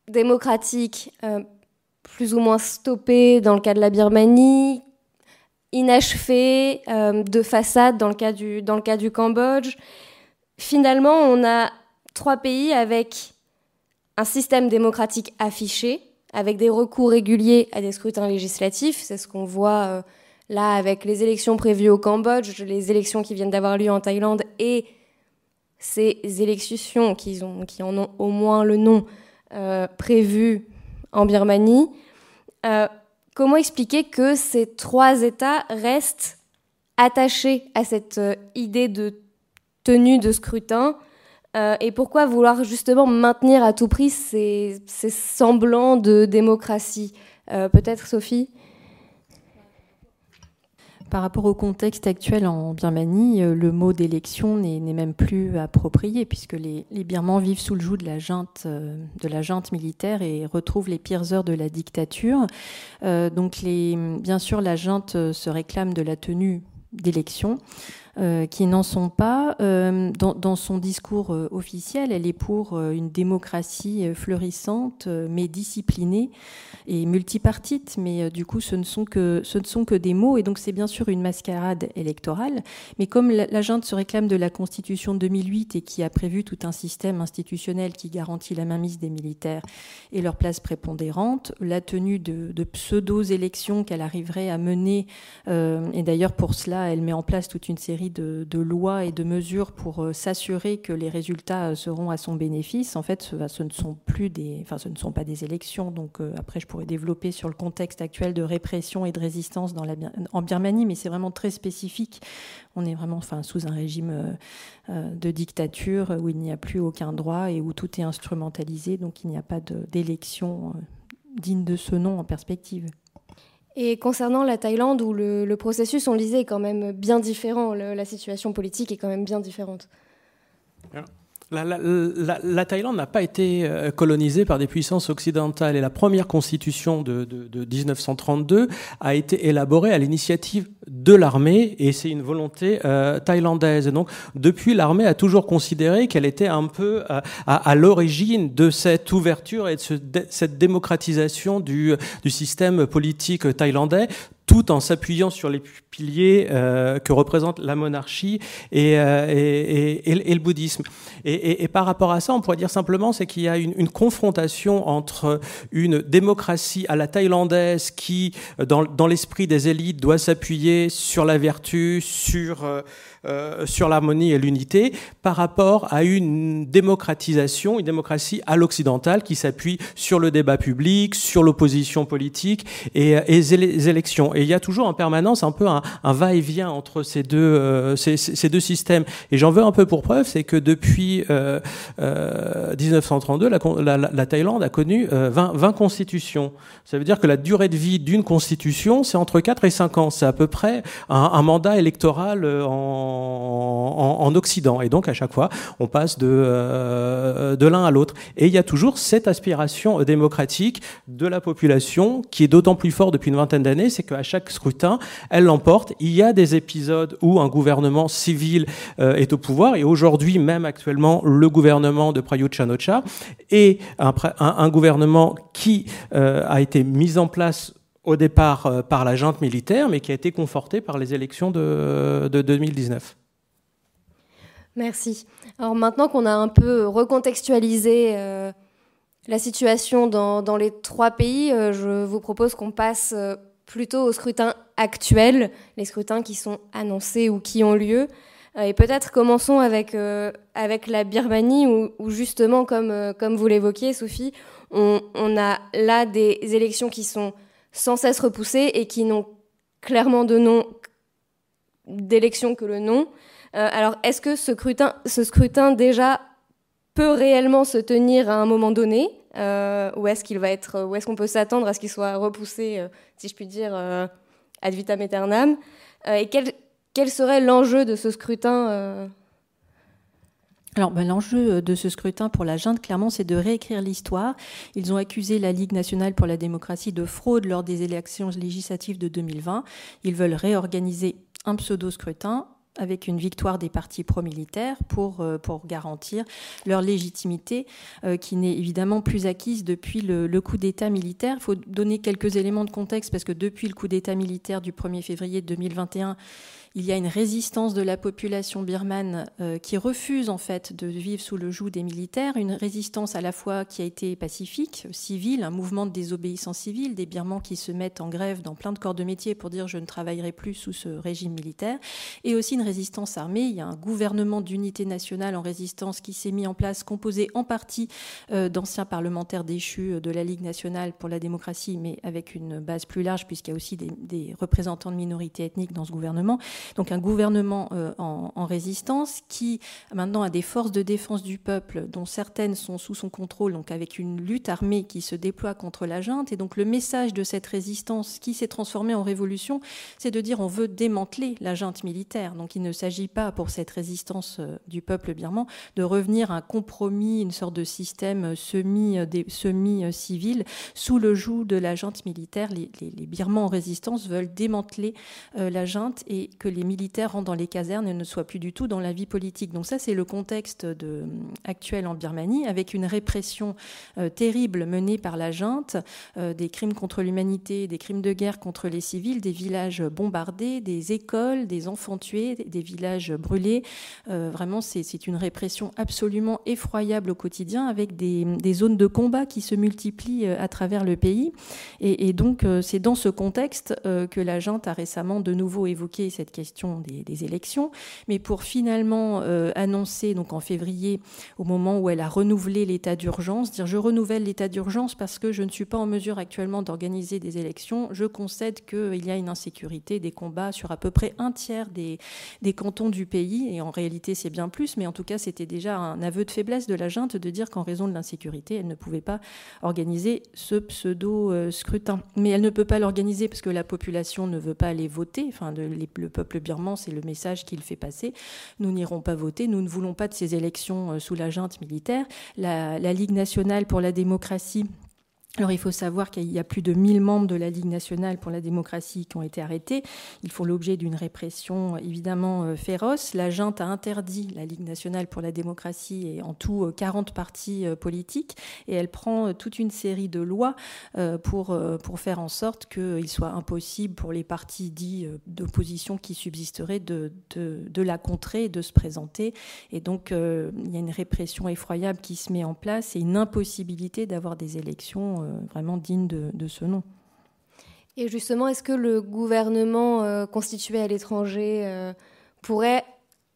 démocratique euh, plus ou moins stoppée dans le cas de la Birmanie, inachevée euh, de façade dans le, cas du, Cambodge. Finalement, on a trois pays avec un système démocratique affiché, avec des recours réguliers à des scrutins législatifs. C'est ce qu'on voit euh, là avec les élections prévues au Cambodge, les élections qui viennent d'avoir lieu en Thaïlande et ces élections qui en ont au moins le nom euh, prévu en Birmanie. Euh, comment expliquer que ces trois États restent attachés à cette euh, idée de tenue de scrutin et pourquoi vouloir justement maintenir à tout prix ces semblants de démocratie Peut-être Sophie? Par rapport au contexte actuel en Birmanie, euh, le mot d'élection n'est même plus approprié puisque les, Birmans vivent sous le joug de la junte, euh, de la junte militaire et retrouvent les pires heures de la dictature. Euh, donc, bien sûr, la junte se réclame de la tenue d'élections. Qui n'en sont pas. dans, son discours officiel, elle est pour une démocratie florissante mais disciplinée et multipartite, mais euh, du coup, ce ne sont que, ce ne sont que des mots, et donc c'est bien sûr une mascarade électorale. Mais comme la junte se réclame de la Constitution de 2008 et qui a prévu tout un système institutionnel qui garantit la mainmise des militaires et leur place prépondérante, la tenue de, de pseudo-élections qu'elle arriverait à mener, euh, et d'ailleurs pour cela, elle met en place toute une série de, lois et de mesures pour euh, s'assurer que les résultats seront à son bénéfice. En fait, ce, ne sont plus des, enfin, ce ne sont pas des élections. Donc après, je pourrait développer sur le contexte actuel de répression et de résistance en Birmanie, mais c'est vraiment très spécifique. On est vraiment enfin, sous un régime euh, euh, de dictature où il n'y a plus aucun droit et où tout est instrumentalisé, donc il n'y a pas d'élection euh, digne de ce nom en perspective. Et concernant la Thaïlande, où le, processus, on le disait, est quand même bien différent, la situation politique est quand même bien différente. La, Thaïlande n'a pas été euh, colonisée par des puissances occidentales et la première constitution de, 1932 a été élaborée à l'initiative de l'armée et c'est une volonté euh, thaïlandaise. donc depuis, l'armée a toujours considéré qu'elle était un peu euh, à, l'origine de cette ouverture et de, cette démocratisation du, du système politique thaïlandais tout en s'appuyant sur les piliers euh, que représente la monarchie et, euh, et, et, le bouddhisme. Et, par rapport à ça, on pourrait dire simplement c'est qu'il y a une, une, confrontation entre une démocratie à la thaïlandaise qui, dans, dans l'esprit des élites, doit s'appuyer sur la vertu, sur euh, euh, sur l'harmonie et l'unité par rapport à une démocratisation, une démocratie à l'occidental qui s'appuie sur le débat public, sur l'opposition politique et, et les élections. Et il y a toujours en permanence un peu un, va-et-vient entre ces deux, ces, deux systèmes. Et j'en veux un peu pour preuve, c'est que depuis 1932, la, la, Thaïlande a connu 20, 20 constitutions. Ça veut dire que la durée de vie d'une constitution, c'est entre 4 et 5 ans. C'est à peu près un, mandat électoral en, en, Occident. Et donc, à chaque fois, on passe de, de l'un à l'autre. Et il y a toujours cette aspiration démocratique de la population qui est d'autant plus forte depuis une vingtaine d'années, c'est qu'à chaque scrutin, elle l'emporte. Il y a des épisodes où un gouvernement civil euh, est au pouvoir, et aujourd'hui, même actuellement, le gouvernement de Prayut Chanocha est un, gouvernement qui euh, a été mis en place au départ euh, par la junte militaire, mais qui a été conforté par les élections de, de 2019. Merci. Alors maintenant qu'on a un peu recontextualisé euh, la situation dans, les trois pays, euh, je vous propose qu'on passe plutôt au scrutin actuel, les scrutins qui sont annoncés ou qui ont lieu. et peut-être commençons avec, avec la Birmanie, où, justement, comme, comme vous l'évoquiez, Sophie, on, a là des élections qui sont sans cesse repoussées et qui n'ont clairement de nom d'élection que le nom. Euh, alors, est-ce que ce scrutin, ce scrutin déjà peut réellement se tenir à un moment donné euh, ou est-ce qu'il va être, ou est-ce qu'on peut s'attendre à ce qu'il soit repoussé, euh, si je puis dire, ad vitam aeternam Et quel, quel serait l'enjeu de ce scrutin alors, ben, l'enjeu de ce scrutin pour la junte, clairement, c'est de réécrire l'histoire. Ils ont accusé la Ligue nationale pour la démocratie de fraude lors des élections législatives de 2020. Ils veulent réorganiser un pseudo-scrutin avec une victoire des partis pro-militaires pour, euh, pour garantir leur légitimité, euh, qui n'est évidemment plus acquise depuis le, le coup d'État militaire. Il faut donner quelques éléments de contexte parce que depuis le coup d'État militaire du 1er février 2021, il y a une résistance de la population birmane euh, qui refuse en fait de vivre sous le joug des militaires, une résistance à la fois qui a été pacifique, civile, un mouvement de désobéissance civile, des Birmans qui se mettent en grève dans plein de corps de métier pour dire je ne travaillerai plus sous ce régime militaire, et aussi une résistance armée. Il y a un gouvernement d'unité nationale en résistance qui s'est mis en place, composé en partie euh, d'anciens parlementaires déchus euh, de la Ligue nationale pour la démocratie, mais avec une base plus large puisqu'il y a aussi des, des représentants de minorités ethniques dans ce gouvernement donc un gouvernement euh, en, résistance qui maintenant a des forces de défense du peuple dont certaines sont sous son contrôle, donc avec une lutte armée qui se déploie contre la junte. Et donc le message de cette résistance qui s'est transformée en révolution, c'est de dire on veut démanteler la junte militaire. Donc il ne s'agit pas pour cette résistance euh, du peuple birman de revenir à un compromis, une sorte de système semi-civil semi sous le joug de la junte militaire. Les, les, Birmans en résistance veulent démanteler euh, la junte et que les militaires rentrent dans les casernes et ne soient plus du tout dans la vie politique. Donc ça, c'est le contexte euh, actuel en Birmanie, avec une répression euh, terrible menée par la junte, euh, des crimes contre l'humanité, des crimes de guerre contre les civils, des villages bombardés, des écoles, des enfants tués, des villages brûlés. vraiment, c'est une répression absolument effroyable au quotidien, avec des, des, zones de combat qui se multiplient à travers le pays. Et, et donc, c'est dans ce contexte que la junte a récemment de nouveau évoqué cette question des, élections, mais pour finalement euh, annoncer, donc en février, au moment où elle a renouvelé l'état d'urgence, dire je renouvelle l'état d'urgence parce que je ne suis pas en mesure actuellement d'organiser des élections, je concède qu'il y a une insécurité, des combats sur à peu près un tiers des, des cantons du pays, et en réalité c'est bien plus, mais en tout cas c'était déjà un aveu de faiblesse de la junte de dire qu'en raison de l'insécurité, elle ne pouvait pas organiser ce pseudo-scrutin. Mais elle ne peut pas l'organiser parce que la population ne veut pas aller voter, enfin le peuple birman, c'est le message qu'il fait passer. Nous n'irons pas voter, nous ne voulons pas de ces élections euh, sous la junte militaire. La Ligue nationale pour la démocratie alors il faut savoir qu'il y a plus de 1000 membres de la Ligue nationale pour la démocratie qui ont été arrêtés. Ils font l'objet d'une répression évidemment euh, féroce. La junte a interdit la Ligue nationale pour la démocratie et en tout 40 euh, partis euh, politiques et elle prend toute une série de lois pour, pour faire en sorte qu'il soit impossible pour les partis dits d'opposition qui subsisteraient de, de, de, la contrer, de se présenter. Et donc il y a une répression effroyable qui se met en place et une impossibilité d'avoir des élections euh, vraiment digne de, ce nom. Et justement, est-ce que le gouvernement euh, constitué à l'étranger euh, pourrait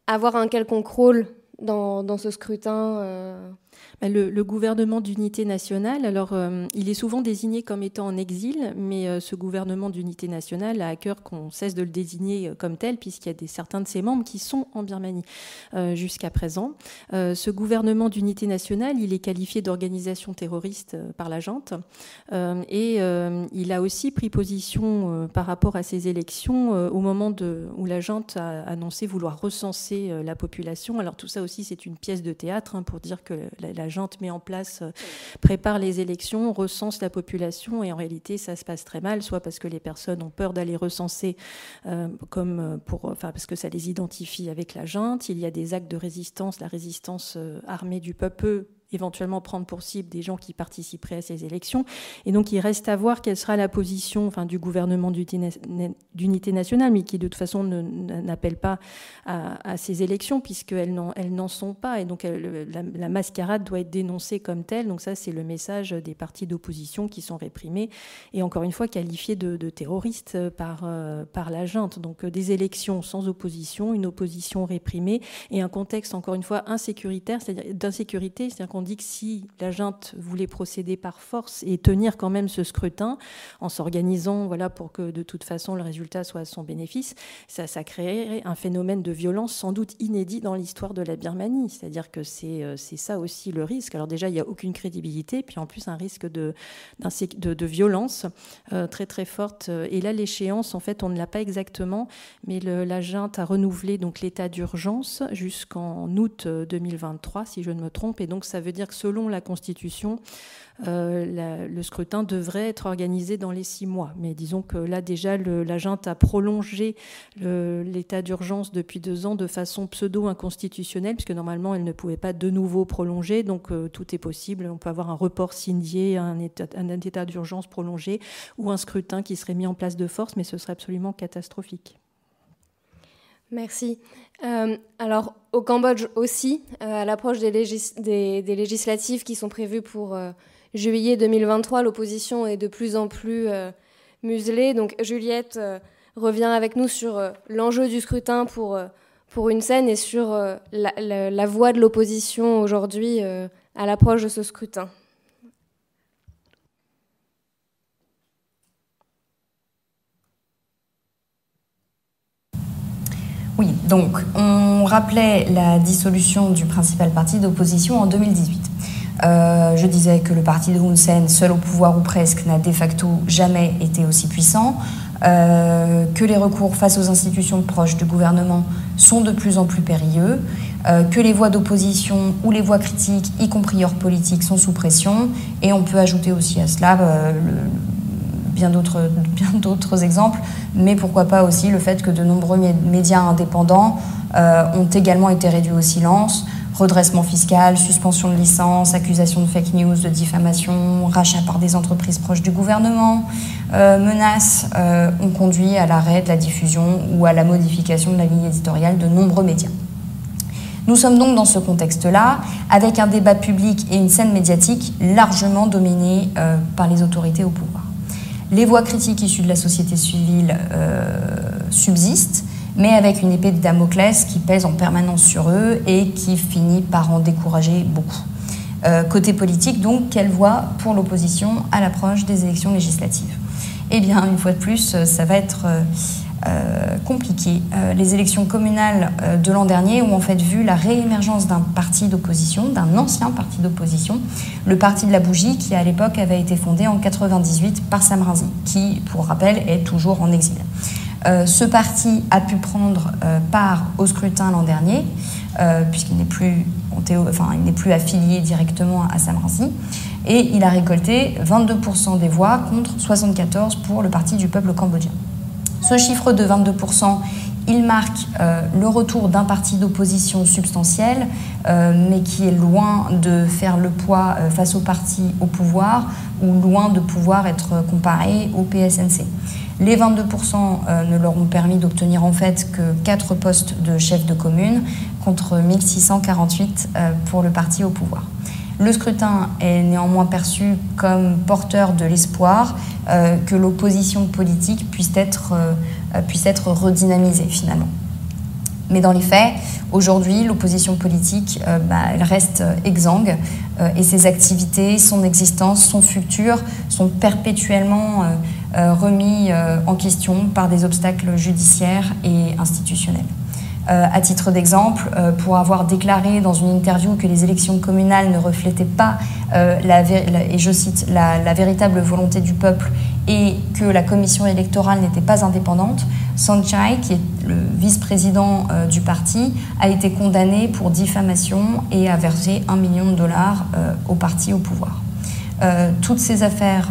avoir un quelconque rôle dans, ce scrutin bah, le, gouvernement d'unité nationale, alors euh, il est souvent désigné comme étant en exil, mais euh, ce gouvernement d'unité nationale a à cœur qu'on cesse de le désigner euh, comme tel, puisqu'il y a des, certains de ses membres qui sont en Birmanie jusqu'à présent. ce gouvernement d'unité nationale, il est qualifié d'organisation terroriste par la junte, et il a aussi pris position par rapport à ces élections au moment où la junte a annoncé vouloir recenser la population. Alors tout ça aussi, c'est une pièce de théâtre hein, pour dire que la, la junte met en place, euh, prépare les élections, recense la population et en réalité ça se passe très mal, soit parce que les personnes ont peur d'aller recenser, euh, comme euh, pour, enfin parce que ça les identifie avec la junte. Il y a des actes de résistance, la résistance armée du peuple éventuellement prendre pour cible des gens qui participeraient à ces élections. Et donc il reste à voir quelle sera la position du gouvernement d'unité nationale, mais qui de toute façon n'appelle pas à, ces élections, puisqu'elles n'en sont pas. Et donc la, mascarade doit être dénoncée comme telle. Donc ça, c'est le message des partis d'opposition qui sont réprimés et encore une fois qualifiés de, terroristes par, euh, par la junte. Donc euh, des élections sans opposition, une opposition réprimée et un contexte encore une fois insécuritaire, c'est-à-dire d'insécurité, c'est-à-dire on dit que si la junte voulait procéder par force et tenir quand même ce scrutin en s'organisant voilà, pour que de toute façon le résultat soit à son bénéfice, ça, ça créerait un phénomène de violence sans doute inédit dans l'histoire de la Birmanie. C'est-à-dire que c'est euh, ça aussi le risque. Alors déjà, il n'y a aucune crédibilité, puis en plus un risque de, de, de violence euh, très très forte. Et là, l'échéance, en fait, on ne l'a pas exactement, mais le, la junte a renouvelé donc l'état d'urgence jusqu'en août 2023, euh, si je ne me trompe, et donc ça veut dire que selon la Constitution, euh, le scrutin devrait être organisé dans les six mois. Mais disons que là, déjà, la junte a prolongé l'état d'urgence depuis deux ans de façon pseudo-inconstitutionnelle, puisque normalement, elle ne pouvait pas de nouveau prolonger. Donc, euh, tout est possible. On peut avoir un report signé, un état d'urgence prolongé ou un scrutin qui serait mis en place de force, mais ce serait absolument catastrophique. Merci. Euh, alors, au Cambodge aussi, euh, à l'approche des, législatives qui sont prévues pour euh, juillet 2023, l'opposition est de plus en plus muselée. Donc, Juliette revient avec nous sur l'enjeu du scrutin pour, une scène et sur la, voix de l'opposition aujourd'hui à l'approche de ce scrutin. Oui, donc on rappelait la dissolution du principal parti d'opposition en 2018. Euh, je disais que le parti de Hun Sen, seul au pouvoir ou presque, n'a de facto jamais été aussi puissant, euh, que les recours face aux institutions proches du gouvernement sont de plus en plus périlleux, euh, que les voix d'opposition ou les voix critiques, y compris hors politique, sont sous pression, et on peut ajouter aussi à cela le, bien d'autres, exemples, mais pourquoi pas aussi le fait que de nombreux médias indépendants euh, ont également été réduits au silence. Redressement fiscal, suspension de licence, accusation de fake news, de diffamation, rachat par des entreprises proches du gouvernement, euh, menaces euh, ont conduit à l'arrêt de la diffusion ou à la modification de la ligne éditoriale de nombreux médias. Nous sommes donc dans ce contexte-là, avec un débat public et une scène médiatique largement dominée par les autorités au pouvoir. Les voix critiques issues de la société civile euh, subsistent, mais avec une épée de Damoclès qui pèse en permanence sur eux et qui finit par en décourager beaucoup. Euh, côté politique, donc, quelle voix pour l'opposition à l'approche des élections législatives? Eh bien, une fois de plus, ça va être euh, compliqué. les élections communales de l'an dernier ont en fait vu la réémergence d'un parti d'opposition, d'un ancien parti d'opposition, le parti de la bougie, qui à l'époque avait été fondé en 98 par Sam Rainsy, qui, pour rappel, est toujours en exil. Euh, ce parti a pu prendre euh, part au scrutin l'an dernier, euh, puisqu'il n'est plus, enfin, plus affilié directement à Sam Rainsy, et il a récolté 22% des voix contre 74% pour le Parti du peuple cambodgien. Ce chiffre de 22% il marque euh, le retour d'un parti d'opposition substantiel, euh, mais qui est loin de faire le poids euh, face au parti au pouvoir ou loin de pouvoir être comparé au PSNC. Les 22% ne leur ont permis d'obtenir en fait que 4 postes de chef de commune contre 1648 pour le parti au pouvoir. Le scrutin est néanmoins perçu comme porteur de l'espoir que l'opposition politique puisse être euh, puisse être redynamisée finalement. Mais dans les faits, aujourd'hui, l'opposition politique, euh, bah, reste exsangue euh, et ses activités, son existence, son futur sont perpétuellement euh, remis en question par des obstacles judiciaires et institutionnels. Euh, à titre d'exemple, euh, pour avoir déclaré dans une interview que les élections communales ne reflétaient pas, euh, la, et je cite, la, véritable volonté du peuple et que la commission électorale n'était pas indépendante, Sanchai, qui est le vice-président du parti, a été condamné pour diffamation et a versé un million de dollars au parti au pouvoir. Euh, toutes ces affaires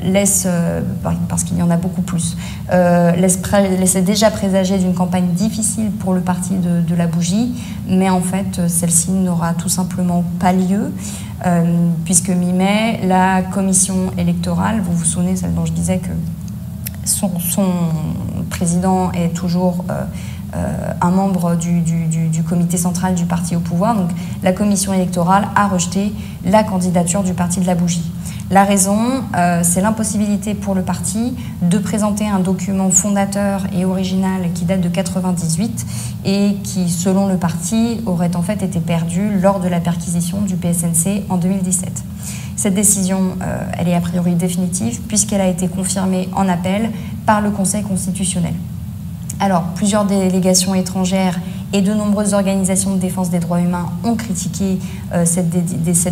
euh, laissent, euh, parce qu'il y en a beaucoup plus, laissent, déjà présager d'une campagne difficile pour le parti de, la bougie, mais en fait, celle-ci n'aura tout simplement pas lieu, puisque mi-mai, la commission électorale, vous vous souvenez, celle dont je disais que son, président est toujours euh, un membre du, comité central du parti au pouvoir. Donc la commission électorale a rejeté la candidature du parti de la bougie. La raison, euh, c'est l'impossibilité pour le parti de présenter un document fondateur et original qui date de 98 et qui, selon le parti, aurait en fait été perdu lors de la perquisition du PSNC en 2017. Cette décision, euh, elle est a priori définitive puisqu'elle a été confirmée en appel par le Conseil constitutionnel. Alors, plusieurs délégations étrangères et de nombreuses organisations de défense des droits humains ont critiqué euh, cette,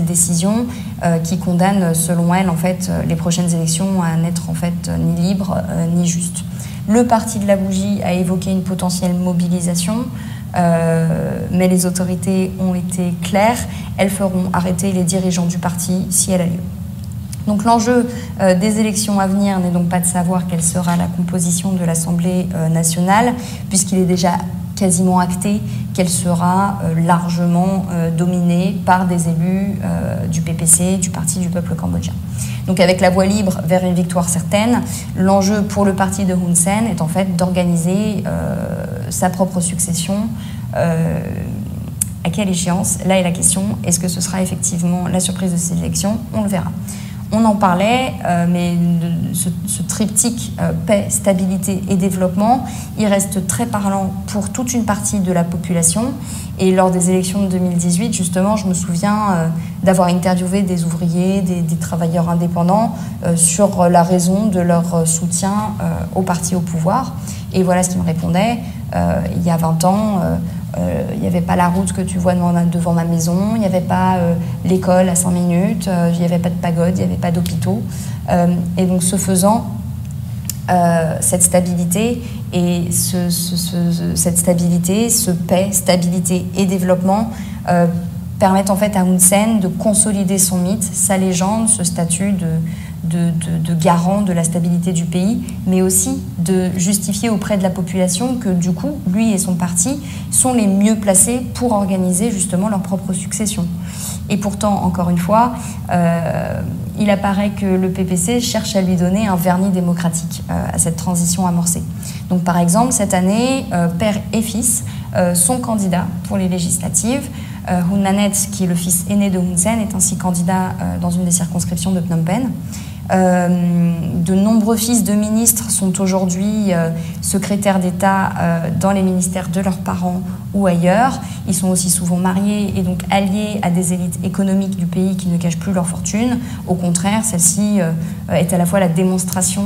décision euh, qui condamne, selon elles, en fait, euh, les prochaines élections à n'être en fait ni libres ni justes. Le parti de la bougie a évoqué une potentielle mobilisation, mais les autorités ont été claires. Elles feront arrêter les dirigeants du parti si elle a lieu. Donc l'enjeu euh, des élections à venir n'est donc pas de savoir quelle sera la composition de l'Assemblée euh, nationale, puisqu'il est déjà quasiment acté qu'elle sera euh, largement dominée par des élus du PPC, du Parti du peuple cambodgien. Donc avec la voie libre vers une victoire certaine, l'enjeu pour le parti de Hun Sen est en fait d'organiser sa propre succession. à quelle échéance? Là est la question, est-ce que ce sera effectivement la surprise de ces élections? On le verra. On en parlait, euh, mais ce, triptyque euh, paix, stabilité et développement, il reste très parlant pour toute une partie de la population. Et lors des élections de 2018, justement, je me souviens euh, d'avoir interviewé des ouvriers, des, travailleurs indépendants sur la raison de leur soutien au parti au pouvoir. Et voilà ce qu'ils me répondaient. il y a 20 ans, il n'y avait pas la route que tu vois devant ma maison, il n'y avait pas euh, l'école à 5 minutes, euh, il n'y avait pas de pagode, il n'y avait pas d'hôpitaux. et donc, ce faisant, cette stabilité et cette stabilité, ce paix, stabilité et développement permettent en fait à Hun Sen de consolider son mythe, sa légende, ce statut de, de, garant de la stabilité du pays, mais aussi de justifier auprès de la population que du coup, lui et son parti sont les mieux placés pour organiser justement leur propre succession. Et pourtant, encore une fois, euh, il apparaît que le PPC cherche à lui donner un vernis démocratique euh, à cette transition amorcée. Donc par exemple, cette année, euh, père et fils sont candidats pour les législatives. Hun Manet, qui est le fils aîné de Hun Sen, est ainsi candidat dans une des circonscriptions de Phnom Penh. Euh, de nombreux fils de ministres sont aujourd'hui euh, secrétaires d'État euh, dans les ministères de leurs parents ou ailleurs. Ils sont aussi souvent mariés et donc alliés à des élites économiques du pays qui ne cachent plus leur fortune. Au contraire, celle-ci est à la fois la démonstration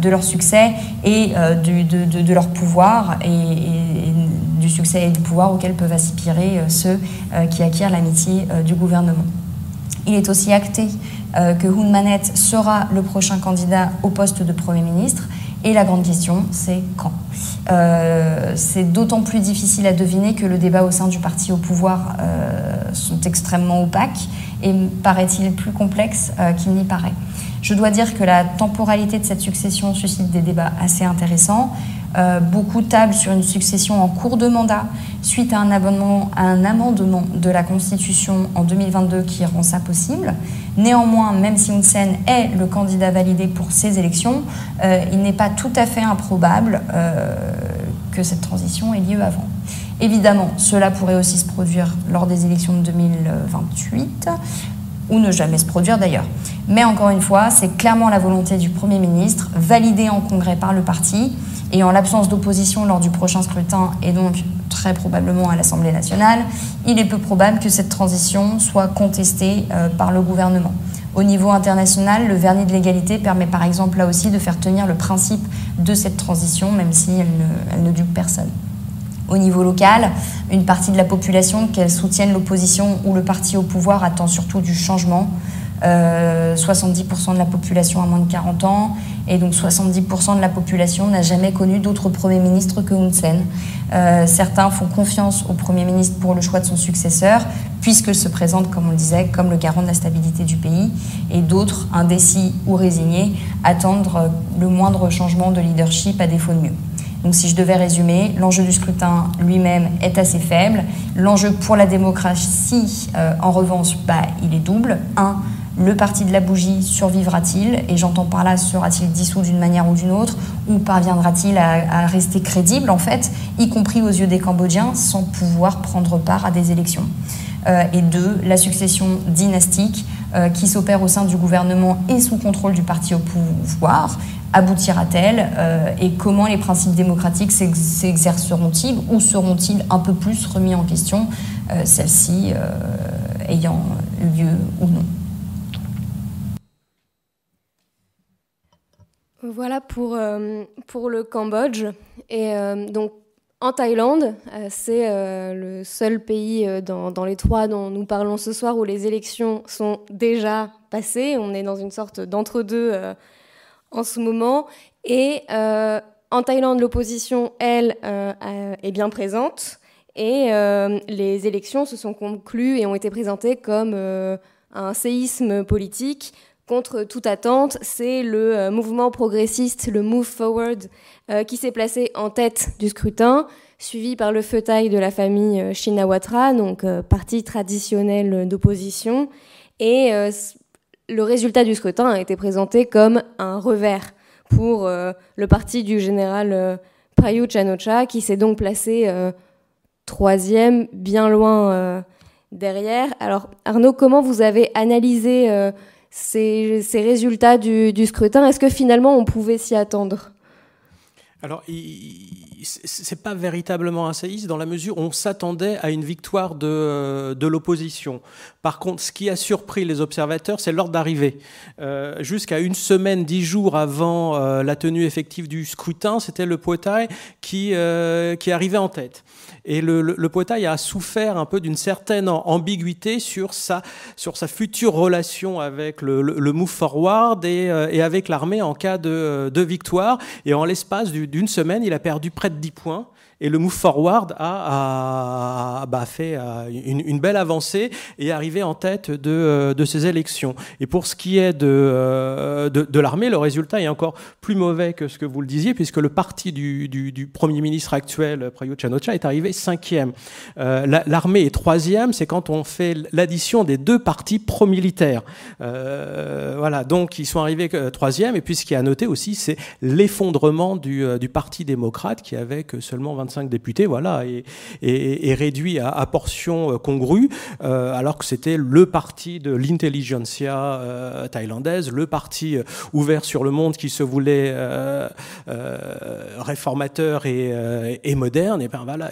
de leur succès et de, leur pouvoir et, du succès et du pouvoir auquel peuvent aspirer ceux qui acquièrent l'amitié du gouvernement. Il est aussi acté euh, que Hun Manet sera le prochain candidat au poste de Premier ministre. Et la grande question, c'est quand euh, C'est d'autant plus difficile à deviner que le débat au sein du parti au pouvoir euh, sont extrêmement opaques et paraît-il plus complexe qu'il n'y paraît. Je dois dire que la temporalité de cette succession suscite des débats assez intéressants. Euh, beaucoup tablent sur une succession en cours de mandat suite à un, un amendement de la Constitution en 2022 qui rend ça possible. Néanmoins, même si Hun Sen est le candidat validé pour ces élections, euh, il n'est pas tout à fait improbable euh, que cette transition ait lieu avant. Évidemment, cela pourrait aussi se produire lors des élections de 2028 ou ne jamais se produire d'ailleurs. Mais encore une fois, c'est clairement la volonté du Premier ministre, validée en congrès par le parti, et en l'absence d'opposition lors du prochain scrutin et donc très probablement à l'Assemblée nationale, il est peu probable que cette transition soit contestée par le gouvernement. Au niveau international, le vernis de l'égalité permet par exemple là aussi de faire tenir le principe de cette transition, même si elle ne, elle ne dupe personne. Au niveau local, une partie de la population, qu'elle soutienne l'opposition ou le parti au pouvoir, attend surtout du changement. 70% euh, de la population a moins de 40 ans et donc 70% de la population n'a jamais connu d'autre Premier ministre que Hun Sen. Euh, certains font confiance au Premier ministre pour le choix de son successeur, puisqu'il se présente, comme on le disait, comme le garant de la stabilité du pays, et d'autres, indécis ou résignés, attendent le moindre changement de leadership à défaut de mieux. Donc si je devais résumer, l'enjeu du scrutin lui-même est assez faible. L'enjeu pour la démocratie, euh, en revanche, bah, il est double. Un, le parti de la bougie survivra-t-il? Et j'entends par là, sera-t-il dissous d'une manière ou d'une autre? Ou parviendra-t-il à, rester crédible, en fait, y compris aux yeux des Cambodgiens, sans pouvoir prendre part à des élections? Euh, Et deux, la succession dynastique qui s'opère au sein du gouvernement et sous contrôle du parti au pouvoir aboutira-t-elle euh, Et comment les principes démocratiques s'exerceront-ils ou seront-ils un peu plus remis en question, celles-ci ayant eu lieu ou non? Voilà pour, euh, pour le Cambodge. Et euh, donc, en Thaïlande, euh, c'est le seul pays dans, dans, les trois dont nous parlons ce soir où les élections sont déjà passées. On est dans une sorte d'entre-deux en ce moment. Et en Thaïlande, l'opposition, elle, est bien présente. Et les élections se sont conclues et ont été présentées comme un séisme politique contre toute attente, c'est le euh, mouvement progressiste, le Move Forward, euh, qui s'est placé en tête du scrutin, suivi par le feutail de la famille euh, Shinawatra, donc parti traditionnel d'opposition. Et le résultat du scrutin a été présenté comme un revers pour le parti du général Prayut Chanocha, qui s'est donc placé troisième, bien loin derrière. Alors Arnaud, comment vous avez analysé ces, résultats du, scrutin Est-ce que finalement on pouvait s'y attendre? Alors, c'est pas véritablement un séisme dans la mesure où on s'attendait à une victoire de, de l'opposition. Par contre, ce qui a surpris les observateurs, c'est l'ordre d'arrivée. Euh, jusqu'à une semaine, dix jours avant euh, la tenue effective du scrutin, c'était le Poetai qui, euh, qui arrivait en tête. Et le, le, a souffert un peu d'une certaine ambiguïté sur sa, sur sa future relation avec le, le Move Forward et, euh, et avec l'armée en cas de, de victoire. Et en l'espace d'une semaine, il a perdu près de 10 points. Et le Move Forward a, bah, fait euh, une, belle avancée et est arrivé en tête de, euh, de, ces élections. Et pour ce qui est de, euh, de, l'armée, le résultat est encore plus mauvais que ce que vous le disiez, puisque le parti du, Premier ministre actuel, Prayut Chanocha, est arrivé cinquième. l'armée est troisième, c'est quand on fait l'addition des deux partis pro-militaires. voilà, donc ils sont arrivés troisième. Et puis ce qui est à noter aussi, c'est l'effondrement du, du Parti démocrate, qui avait seulement 25 députés, voilà, et, réduit à, à portion euh, congrue, euh, alors que c'était le parti de l'intelligentsia euh, thaïlandaise, le parti ouvert sur le monde qui se voulait réformateur et, moderne. Et ben voilà,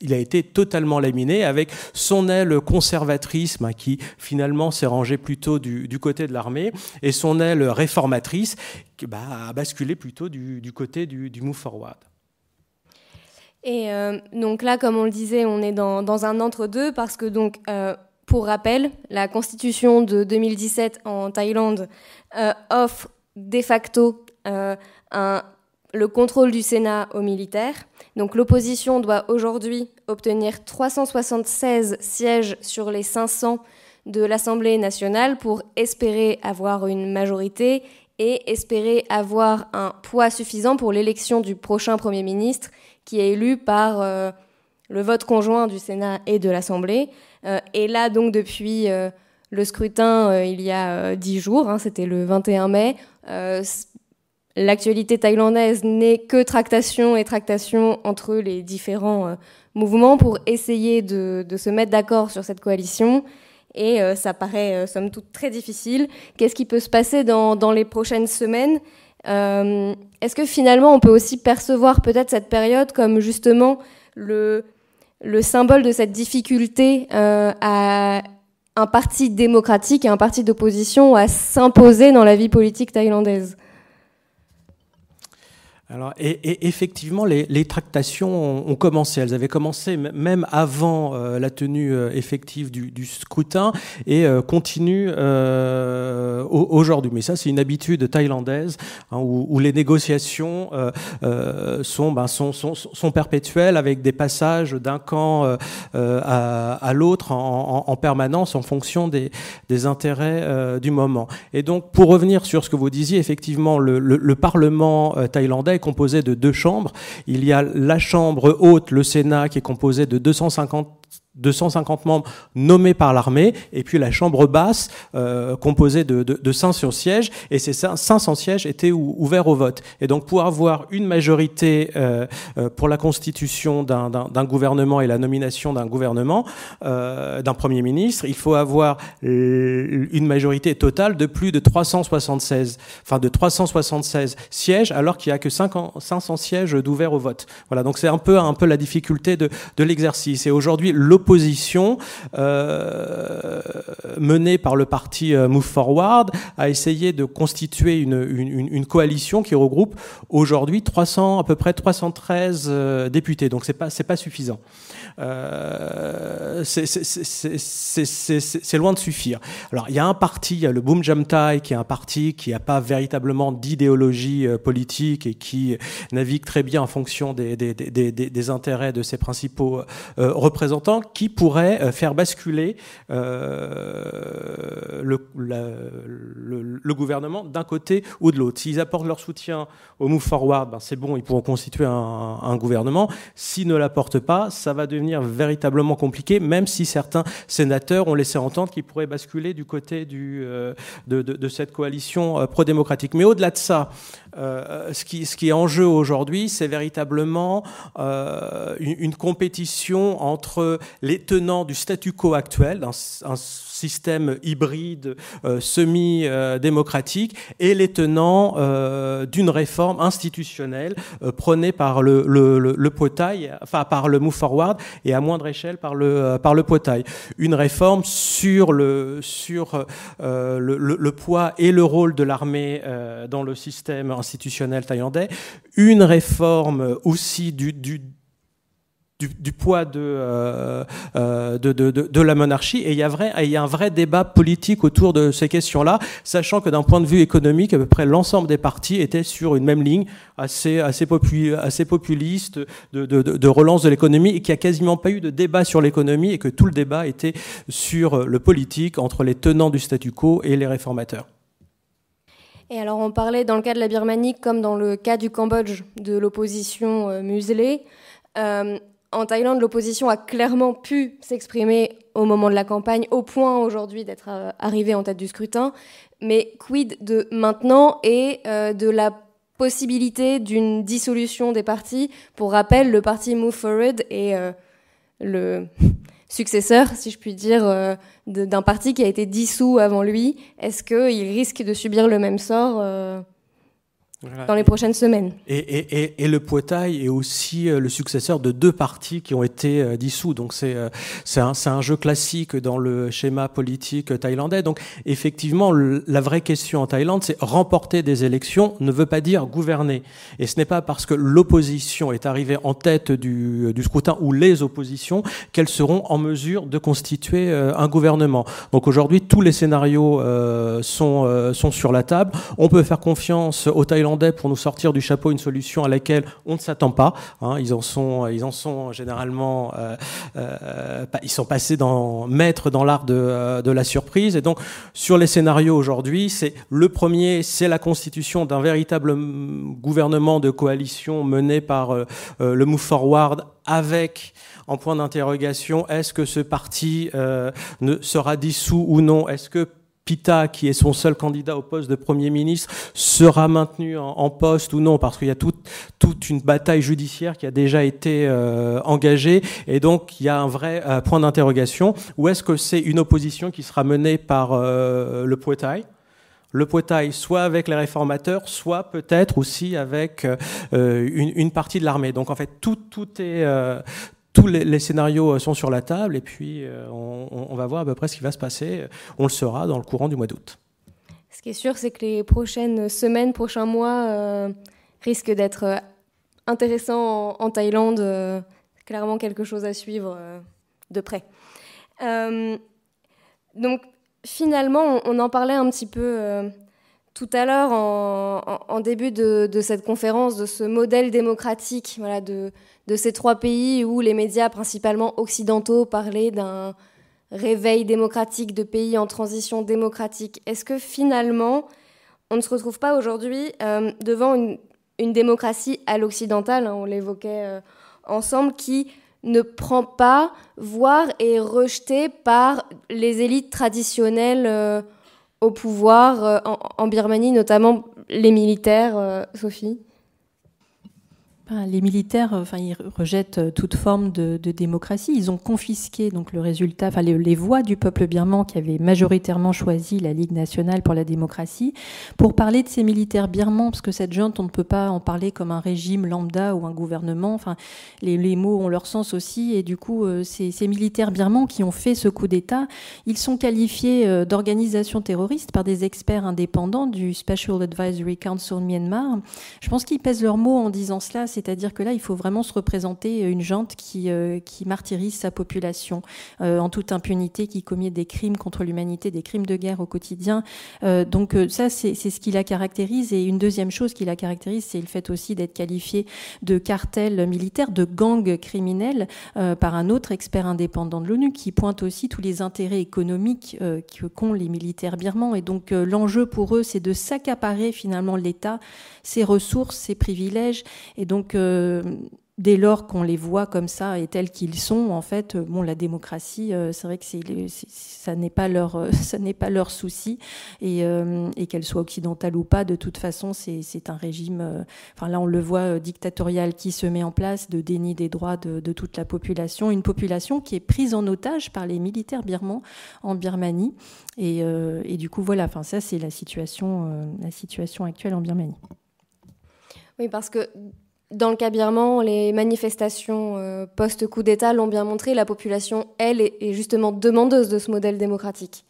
il a été totalement laminé avec son aile conservatrice qui finalement s'est rangée plutôt du, côté de l'armée et son aile réformatrice qui bah, a basculé plutôt du, côté du Move Forward. Et euh, donc là, comme on le disait, on est dans, un entre-deux parce que donc, euh, pour rappel, la constitution de 2017 en Thaïlande euh, offre de facto le contrôle du Sénat aux militaires. Donc l'opposition doit aujourd'hui obtenir 376 sièges sur les 500 de l'Assemblée nationale pour espérer avoir une majorité et espérer avoir un poids suffisant pour l'élection du prochain Premier ministre qui est élu par euh, le vote conjoint du Sénat et de l'Assemblée. Euh, et là, donc, depuis euh, le scrutin, il y a dix jours, hein, c'était le 21 mai, l'actualité thaïlandaise n'est que tractation et tractation entre les différents mouvements pour essayer de, se mettre d'accord sur cette coalition. Et ça paraît, somme toute, très difficile. Qu'est-ce qui peut se passer dans les prochaines semaines? Euh, est-ce que finalement on peut aussi percevoir peut-être cette période comme justement le, le symbole de cette difficulté à un parti démocratique et un parti d'opposition à s'imposer dans la vie politique thaïlandaise? Alors, et, effectivement, les, tractations ont, commencé. Elles avaient commencé même avant euh, la tenue euh, effective du, scrutin et euh, continuent aujourd'hui. Mais ça, c'est une habitude thaïlandaise hein, où, les négociations sont, ben, sont, sont, sont, perpétuelles avec des passages d'un camp à, l'autre en, permanence en fonction des, des intérêts du moment. Et donc, pour revenir sur ce que vous disiez, effectivement, le, le Parlement thaïlandais composé de deux chambres. Il y a la chambre haute, le Sénat, qui est composé de 250 250 membres nommés par l'armée, et puis la chambre basse euh, composée de, de, de, 500 sièges, et ces 500 sièges étaient ouverts au vote. Et donc pour avoir une majorité euh, euh pour la constitution d'un gouvernement et la nomination d'un gouvernement, euh, d'un Premier ministre, il faut avoir une majorité totale de plus de 376, enfin de 376 sièges, alors qu'il n'y a que 500 sièges d'ouverts au vote. Voilà, donc c'est un peu, un peu la difficulté de, de l'exercice. Et aujourd'hui, euh, menée par le parti euh, Move Forward a essayé de constituer une, une, une coalition qui regroupe aujourd'hui 300 à peu près 313 euh, députés. Donc c'est pas c'est pas suffisant. Euh, c'est loin de suffire. Alors il y a un parti, il y a le Boom Jamtai, qui est un parti qui n'a pas véritablement d'idéologie euh, politique et qui navigue très bien en fonction des, des, des, des intérêts de ses principaux représentants, qui pourrait faire basculer euh, le, gouvernement d'un côté ou de l'autre. S'ils apportent leur soutien au Move Forward, ben c'est bon, ils pourront constituer un, gouvernement. S'ils ne l'apportent pas, ça va devenir véritablement compliqué, même si certains sénateurs ont laissé entendre qu'ils pourraient basculer du côté euh, de, cette coalition euh, pro-démocratique. Mais au-delà de ça, euh, ce, qui, est en jeu aujourd'hui, c'est véritablement une, compétition entre les tenants du statu quo actuel, système hybride euh, semi-démocratique et les tenants euh, d'une réforme institutionnelle euh, prônée par le, le, le, potail, enfin par le Move Forward et à moindre échelle par le, par le potail. Une réforme sur le, sur, le, le, poids et le rôle de l'armée dans le système institutionnel thaïlandais. Une réforme aussi du, du du, poids euh, euh, de, de, de, la monarchie. Et il y, a un vrai débat politique autour de ces questions-là, sachant que d'un point de vue économique, à peu près l'ensemble des partis étaient sur une même ligne, assez, assez, assez populiste, de, de relance de l'économie, et qu'il n'y a quasiment pas eu de débat sur l'économie, et que tout le débat était sur le politique entre les tenants du statu quo et les réformateurs. Et alors on parlait dans le cas de la Birmanie comme dans le cas du Cambodge de l'opposition euh, muselée. En Thaïlande, l'opposition a clairement pu s'exprimer au moment de la campagne, au point aujourd'hui d'être euh, arrivée en tête du scrutin. Mais quid de maintenant et euh, de la possibilité d'une dissolution des partis? Pour rappel, le parti Move Forward est euh, le successeur, si je puis dire, d'un parti qui a été dissous avant lui. Est-ce qu'il risque de subir le même sort dans les prochaines semaines. Et, et, et, le Poitai est aussi euh, le successeur de deux partis qui ont été euh, dissous. Donc c'est euh, un, un, jeu classique dans le schéma politique thaïlandais. Donc effectivement, la vraie question en Thaïlande, c'est remporter des élections ne veut pas dire gouverner. Et ce n'est pas parce que l'opposition est arrivée en tête du, du scrutin ou les oppositions qu'elles seront en mesure de constituer un gouvernement. Donc aujourd'hui, tous les scénarios sont, sont sur la table. On peut faire confiance aux Thaïlandais pour nous sortir du chapeau une solution à laquelle on ne s'attend pas. Hein. ils en sont, ils en sont généralement, euh, euh, ils sont passés dans maîtres dans l'art de, euh, de, la surprise. Et donc sur les scénarios aujourd'hui, c'est le premier, c'est la constitution d'un véritable gouvernement de coalition mené par le Move Forward avec en point d'interrogation, est-ce que ce parti ne sera dissous ou non? Est-ce que Pita, qui est son seul candidat au poste de Premier ministre, sera maintenu en, poste ou non, parce qu'il y a toute, une bataille judiciaire qui a déjà été euh, engagée, et donc il y a un vrai euh, point d'interrogation. Ou est-ce que c'est une opposition qui sera menée par euh, le Poetai le Poetai, soit avec les réformateurs, soit peut-être aussi avec une, partie de l'armée. Donc en fait, tout est tous les, scénarios sont sur la table et puis on, va voir à peu près ce qui va se passer. On le saura dans le courant du mois d'août. Ce qui est sûr, c'est que les prochaines semaines, prochains mois risquent d'être intéressants en, Thaïlande. clairement quelque chose à suivre de près. donc finalement, on, en parlait un petit peu tout à l'heure, en, début de, cette conférence, de ce modèle démocratique voilà, de, ces trois pays où les médias, principalement occidentaux, parlaient d'un réveil démocratique de pays en transition démocratique. Est-ce que finalement, on ne se retrouve pas aujourd'hui euh, devant une, démocratie à l'occidental, hein, on l'évoquait euh, ensemble, qui ne prend pas, voire est rejetée par les élites traditionnelles euh, au pouvoir euh, en, Birmanie, notamment les militaires, euh, Sophie? Les militaires, euh, enfin, ils rejettent euh, toute forme de, démocratie. Ils ont confisqué donc le résultat, enfin, les, voix du peuple birman qui avait majoritairement choisi la Ligue nationale pour la démocratie. Pour parler de ces militaires birmans, parce que cette junte, on ne peut pas en parler comme un régime lambda ou un gouvernement. Enfin, les, mots ont leur sens aussi. Et du coup, euh, ces, militaires birmans qui ont fait ce coup d'État, ils sont qualifiés d'organisation terroriste par des experts indépendants du Special Advisory Council Myanmar. Je pense qu'ils pèsent leurs mots en disant cela c'est-à-dire que là, il faut vraiment se représenter une jante qui, euh, qui martyrise sa population euh, en toute impunité, qui commet des crimes contre l'humanité, des crimes de guerre au quotidien. Euh, donc ça, c'est ce qui la caractérise. Et une deuxième chose qui la caractérise, c'est le fait aussi d'être qualifié de cartel militaire, de gang criminel par un autre expert indépendant de l'ONU qui pointe aussi tous les intérêts économiques qu'ont les militaires birmans. Et donc l'enjeu pour eux, c'est de s'accaparer finalement l'État, ses ressources, ses privilèges. Et donc donc, euh, dès lors qu'on les voit comme ça et tels qu'ils sont, en fait, bon, la démocratie, euh, c'est vrai que ça n'est pas leur, euh, ça n'est pas leur souci, et, qu'elle soit occidentale ou pas, de toute façon, c'est un régime. enfin, là, on le voit dictatorial qui se met en place, de déni des droits de, toute la population, une population qui est prise en otage par les militaires birmans en Birmanie, et, et du coup, voilà. Enfin, ça, c'est la situation, la situation actuelle en Birmanie. Oui, parce que dans le cas birman, les manifestations euh, post-coup d'État l'ont bien montré, la population, elle, est justement demandeuse de ce modèle démocratique.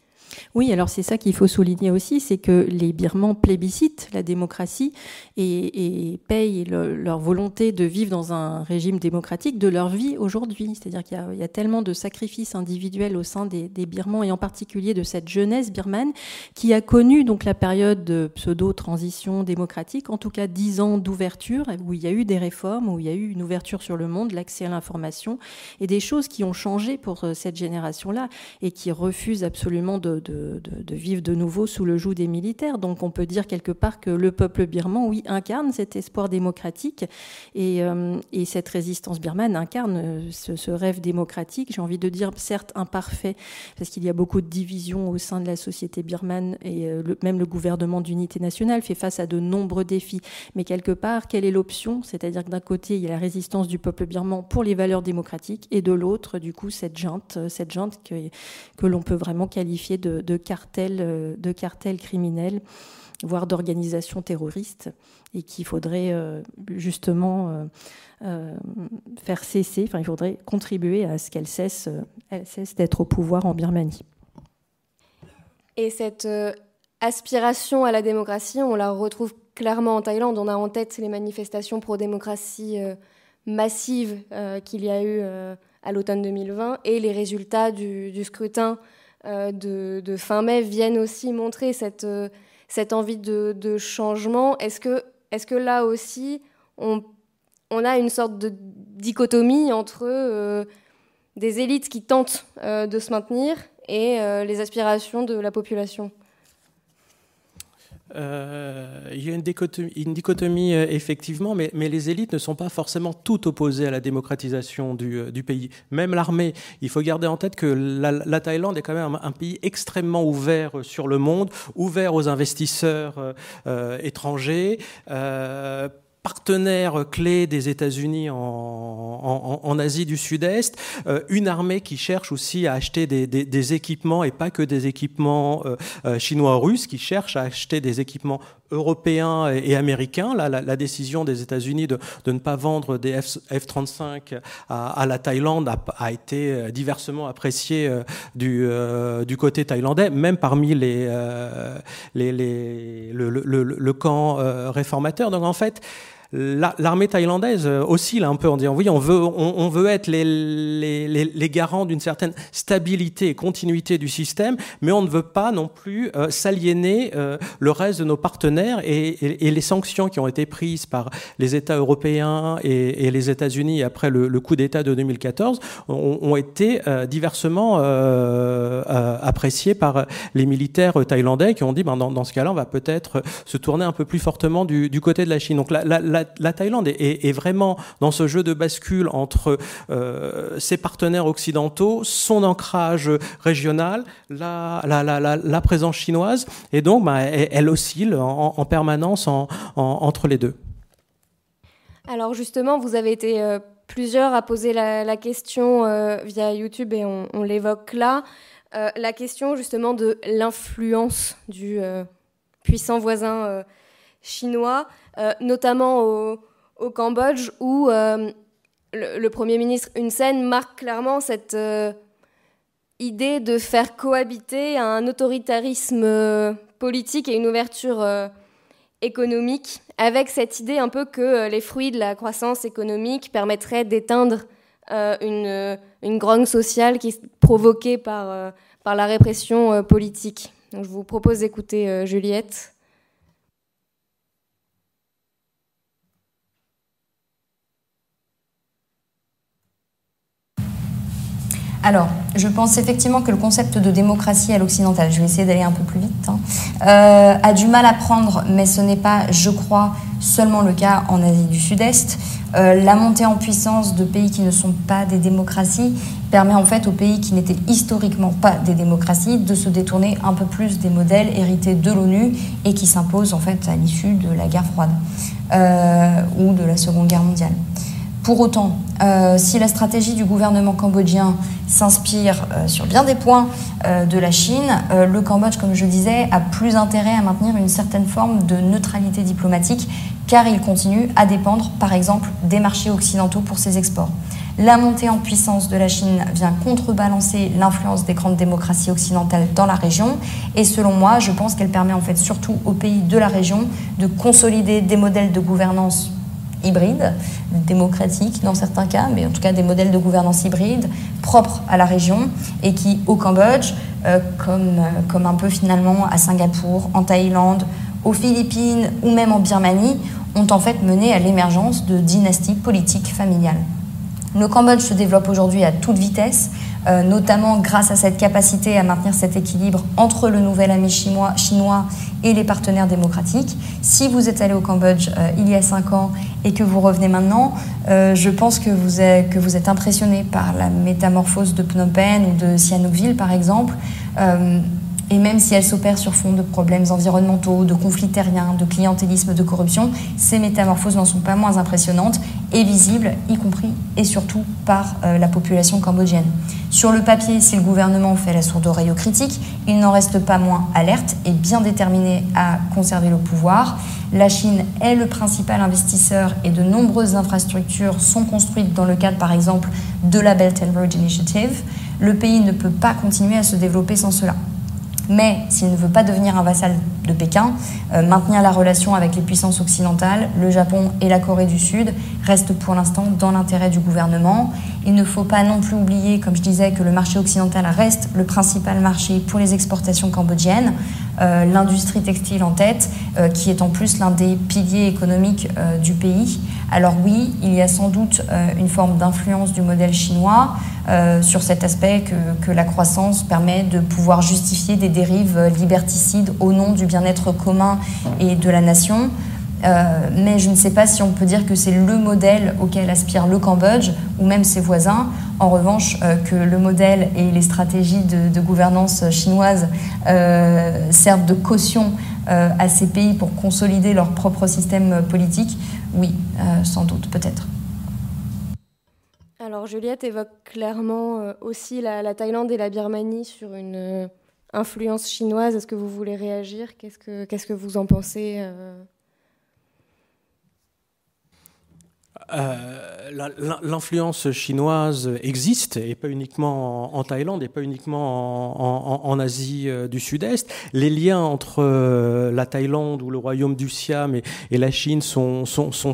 Oui, alors c'est ça qu'il faut souligner aussi, c'est que les Birmans plébiscitent la démocratie et, payent leur volonté de vivre dans un régime démocratique de leur vie aujourd'hui. C'est-à-dire qu'il y, a tellement de sacrifices individuels au sein des, Birmans et en particulier de cette jeunesse birmane qui a connu donc la période de pseudo-transition démocratique, en tout cas dix ans d'ouverture où il y a eu des réformes, où il y a eu une ouverture sur le monde, l'accès à l'information et des choses qui ont changé pour euh, cette génération-là et qui refusent absolument de de, vivre de nouveau sous le joug des militaires. Donc on peut dire quelque part que le peuple birman, oui, incarne cet espoir démocratique et, euh, cette résistance birmane incarne euh, ce, rêve démocratique. J'ai envie de dire certes imparfait, parce qu'il y a beaucoup de divisions au sein de la société birmane et euh, même le gouvernement d'unité nationale fait face à de nombreux défis. Mais quelque part, quelle est l'option? C'est-à-dire que d'un côté, il y a la résistance du peuple birman pour les valeurs démocratiques et de l'autre, du coup, cette junte, cette junte que l'on peut vraiment qualifier de, de, cartels, euh, de criminels, voire d'organisations terroristes, et qu'il faudrait euh, justement euh, faire cesser, enfin il faudrait contribuer à ce qu'elle cesse, cesse d'être au pouvoir en Birmanie. Et cette aspiration à la démocratie, on la retrouve clairement en Thaïlande. On a en tête les manifestations pro-démocratie massives qu'il y a eu à l'automne 2020 et les résultats du scrutin euh, de, fin mai viennent aussi montrer cette, euh, envie de, changement. Est-ce que, là aussi, on, on, a une sorte de dichotomie entre euh, des élites qui tentent de se maintenir et les aspirations de la population? Euh, il y a une dichotomie, euh, effectivement, mais, les élites ne sont pas forcément toutes opposées à la démocratisation du, euh, pays. Même l'armée, il faut garder en tête que la, Thaïlande est quand même un, pays extrêmement ouvert sur le monde, ouvert aux investisseurs étrangers partenaire clé des États-Unis en, Asie du Sud-Est, euh, une armée qui cherche aussi à acheter des, équipements et pas que des équipements euh, euh, chinois-russes, qui cherche à acheter des équipements européens et, américains. Là, la, décision des États-Unis de, ne pas vendre des F, 35 à, la Thaïlande a, été diversement appréciée du, du côté thaïlandais, même parmi les, les, les le, le, le, camp réformateur. Donc en fait, l'armée thaïlandaise oscille un peu en disant oui, on veut, on, veut être les, garants d'une certaine stabilité et continuité du système, mais on ne veut pas non plus euh, s'aliéner euh, le reste de nos partenaires et, les sanctions qui ont été prises par les États européens et, les États-Unis après le, coup d'État de 2014 ont, été euh, diversement appréciées par les militaires thaïlandais qui ont dit ben, dans, ce cas-là, on va peut-être se tourner un peu plus fortement du, côté de la Chine. La, Thaïlande est, vraiment dans ce jeu de bascule entre euh, ses partenaires occidentaux, son ancrage régional, la, présence chinoise, et donc bah, elle, oscille en, permanence entre les deux. Alors justement, vous avez été euh, plusieurs à poser la, question euh, via YouTube et on, l'évoque là. la question justement de l'influence du puissant voisin chinois. Euh, notamment au, Cambodge, où euh, le, Premier ministre Hun Sen marque clairement cette euh, idée de faire cohabiter un autoritarisme politique et une ouverture économique, avec cette idée un peu que les fruits de la croissance économique permettraient d'éteindre une, une grogne sociale qui est provoquée par, par la répression politique. Je vous propose d'écouter Juliette. Alors, je pense effectivement que le concept de démocratie à l'occidental, je vais essayer d'aller un peu plus vite, hein, euh, a du mal à prendre, mais ce n'est pas, je crois, seulement le cas en Asie du Sud-Est. Euh, la montée en puissance de pays qui ne sont pas des démocraties permet en fait aux pays qui n'étaient historiquement pas des démocraties de se détourner un peu plus des modèles hérités de l'ONU et qui s'imposent en fait à l'issue de la guerre froide euh, ou de la Seconde Guerre mondiale. Pour autant, euh, si la stratégie du gouvernement cambodgien s'inspire euh, sur bien des points euh, de la Chine, le Cambodge, comme je disais, a plus intérêt à maintenir une certaine forme de neutralité diplomatique car il continue à dépendre, par exemple, des marchés occidentaux pour ses exports. La montée en puissance de la Chine vient contrebalancer l'influence des grandes démocraties occidentales dans la région et selon moi, je pense qu'elle permet en fait surtout aux pays de la région de consolider des modèles de gouvernance hybrides, démocratiques dans certains cas, mais en tout cas des modèles de gouvernance hybride propres à la région et qui, au Cambodge, euh, comme, euh, comme un peu finalement à Singapour, en Thaïlande, aux Philippines ou même en Birmanie, ont en fait mené à l'émergence de dynasties politiques familiales. Le Cambodge se développe aujourd'hui à toute vitesse, euh, notamment grâce à cette capacité à maintenir cet équilibre entre le nouvel ami chinois, et les partenaires démocratiques. Si vous êtes allé au Cambodge euh, il y a cinq ans et que vous revenez maintenant, euh, je pense que vous, êtes, que vous êtes impressionné par la métamorphose de Phnom Penh ou de Sihanoukville, par exemple. Et même si elle s'opère sur fond de problèmes environnementaux, de conflits terriens, de clientélisme, de corruption, ces métamorphoses n'en sont pas moins impressionnantes et visibles, y compris et surtout par euh, la population cambodgienne. Sur le papier, si le gouvernement fait la sourde oreille aux critiques, il n'en reste pas moins alerte et bien déterminé à conserver le pouvoir. La Chine est le principal investisseur et de nombreuses infrastructures sont construites dans le cadre, par exemple, de la Belt and Road Initiative. Le pays ne peut pas continuer à se développer sans cela. Mais s'il ne veut pas devenir un vassal de Pékin, euh, maintenir la relation avec les puissances occidentales, le Japon et la Corée du Sud, reste pour l'instant dans l'intérêt du gouvernement. Il ne faut pas non plus oublier, comme je disais, que le marché occidental reste le principal marché pour les exportations cambodgiennes, euh, l'industrie textile en tête, euh, qui est en plus l'un des piliers économiques du pays. Alors oui, il y a sans doute une forme d'influence du modèle chinois. Sur cet aspect que, la croissance permet de pouvoir justifier des dérives liberticides au nom du bien-être commun et de la nation. Euh, mais je ne sais pas si on peut dire que c'est le modèle auquel aspire le Cambodge ou même ses voisins. En revanche, euh, que le modèle et les stratégies de, gouvernance chinoises servent de caution à ces pays pour consolider leur propre système politique, oui, sans doute, peut-être. Alors Juliette évoque clairement euh, aussi la, Thaïlande et la Birmanie sur une, influence chinoise. Est-ce que vous voulez réagir? Qu'est-ce que vous en pensez Euh, l'influence chinoise existe, et pas uniquement en, Thaïlande, et pas uniquement en, Asie euh, du Sud-Est. Les liens entre euh, la Thaïlande ou le royaume du Siam et, la Chine sont,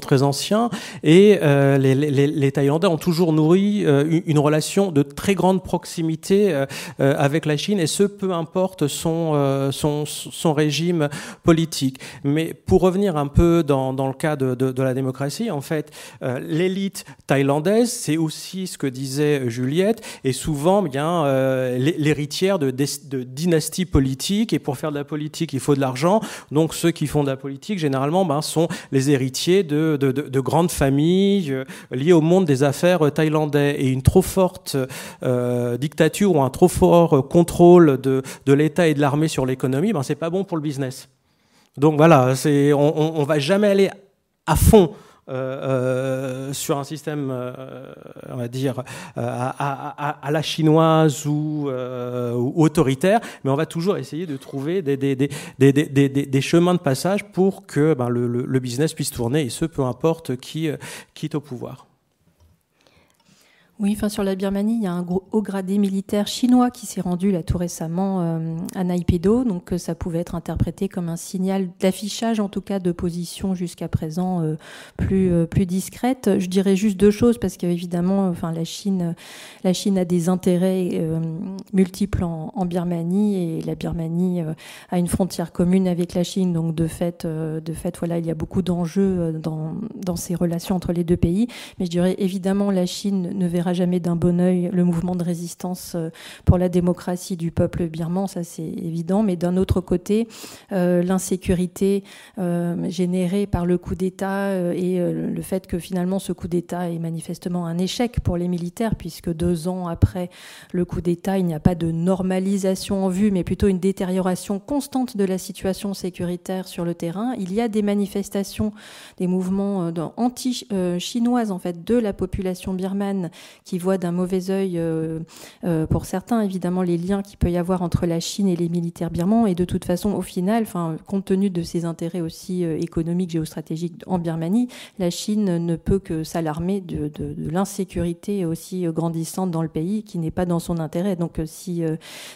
très anciens, et les, Thaïlandais ont toujours nourri une, relation de très grande proximité avec la Chine, et ce, peu importe son, régime politique. Mais pour revenir un peu dans, le cas de, la démocratie, en fait, euh, l'élite thaïlandaise, c'est aussi ce que disait Juliette, est souvent bien euh, l'héritière de, de, dynasties politiques. Et pour faire de la politique, il faut de l'argent. Donc ceux qui font de la politique, généralement, ben, sont les héritiers de, de, grandes familles euh, liées au monde des affaires thaïlandais. Et une trop forte dictature ou un trop fort contrôle de, l'État et de l'armée sur l'économie, ben, c'est pas bon pour le business. Donc voilà, on, on, on va jamais aller à fond euh, euh, sur un système, euh, on va dire, à, la chinoise ou, autoritaire, mais on va toujours essayer de trouver des, chemins de passage pour que ben, le, business puisse tourner, et ce, peu importe qui, qui est au pouvoir. Oui, enfin sur la Birmanie, il y a un haut gradé militaire chinois qui s'est rendu là tout récemment euh, à Naypyidaw, donc euh, ça pouvait être interprété comme un signal d'affichage, en tout cas de position jusqu'à présent euh, plus plus discrète. Je dirais juste deux choses parce qu'évidemment, enfin la Chine, la Chine a des intérêts multiples en, en, Birmanie et la Birmanie a une frontière commune avec la Chine, donc de fait, de fait, voilà, il y a beaucoup d'enjeux dans dans ces relations entre les deux pays. Mais je dirais évidemment la Chine ne verra jamais d'un bon oeil le mouvement de résistance euh, pour la démocratie du peuple birman, ça c'est évident. Mais d'un autre côté, euh, l'insécurité euh, générée par le coup d'État et le fait que finalement ce coup d'État est manifestement un échec pour les militaires, puisque deux ans après le coup d'État, il n'y a pas de normalisation en vue, mais plutôt une détérioration constante de la situation sécuritaire sur le terrain. Il y a des manifestations, des mouvements anti-chinoises en fait de la population birmane qui voient d'un mauvais œil, euh, euh, pour certains évidemment, les liens qu'il peut y avoir entre la Chine et les militaires birmans. Et de toute façon, au final, enfin, compte tenu de ses intérêts aussi euh, économiques, géostratégiques en Birmanie, la Chine ne peut que s'alarmer de, l'insécurité aussi grandissante dans le pays, qui n'est pas dans son intérêt. Donc, si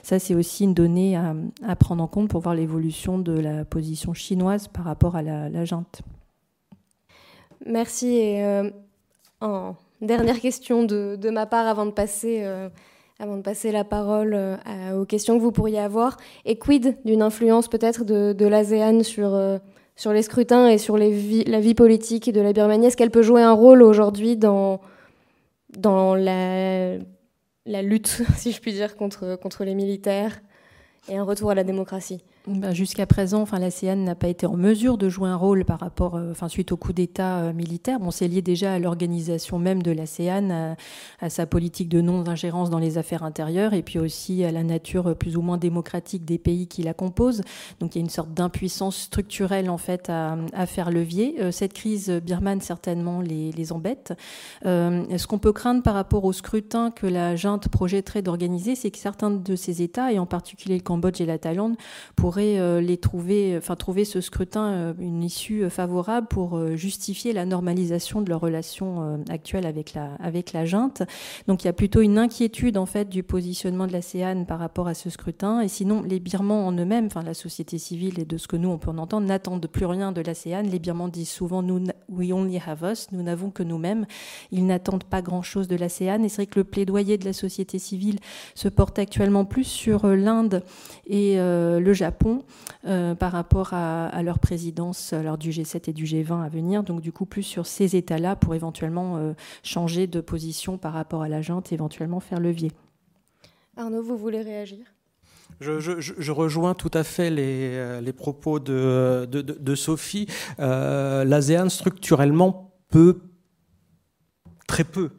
ça, c'est aussi une donnée à, prendre en compte pour voir l'évolution de la position chinoise par rapport à la, la junte. Merci. Dernière question de, ma part avant de passer, euh, avant de passer la parole euh, aux questions que vous pourriez avoir. Et quid d'une influence peut-être de, l'ASEAN sur, euh, sur les scrutins et sur la vie politique de la Birmanie? Est-ce qu'elle peut jouer un rôle aujourd'hui dans, dans la, la lutte, si je puis dire, contre, contre les militaires et un retour à la démocratie? Bah, jusqu'à présent, enfin, l'ASEAN n'a pas été en mesure de jouer un rôle par rapport, euh, enfin, suite au coup d'État euh, militaire. Bon, c'est lié déjà à l'organisation même de l'ASEAN, à, sa politique de non-ingérence dans les affaires intérieures, et puis aussi à la nature plus ou moins démocratique des pays qui la composent. Donc, il y a une sorte d'impuissance structurelle en fait à, faire levier. Euh, cette crise birmane certainement les, les embête. ce qu'on peut craindre par rapport au scrutin que la junte projetterait d'organiser, c'est que certains de ces États, et en particulier le Cambodge et la Thaïlande, pour euh, les trouver, ce scrutin euh, une issue euh, favorable pour justifier la normalisation de leur relation actuelle avec la avec la junte. Donc il y a plutôt une inquiétude en fait du positionnement de l'ASEAN par rapport à ce scrutin. Et sinon, les Birmans en eux-mêmes, enfin la société civile et de ce que nous on peut en entendre, n'attendent plus rien de l'ASEAN. Les Birmans disent souvent nous we only have us, nous n'avons que nous-mêmes. Ils n'attendent pas grand-chose de l'ASEAN. Et c'est vrai que le plaidoyer de la société civile se porte actuellement plus sur l'Inde et le Japon euh, par rapport à, leur présidence lors du G7 et du G20 à venir. Donc du coup, plus sur ces États-là pour éventuellement euh, changer de position par rapport à la junte, éventuellement faire levier. Arnaud, vous voulez réagir? Je, rejoins tout à fait les, euh, propos de, de, Sophie. L'ASEAN, structurellement, peut très peu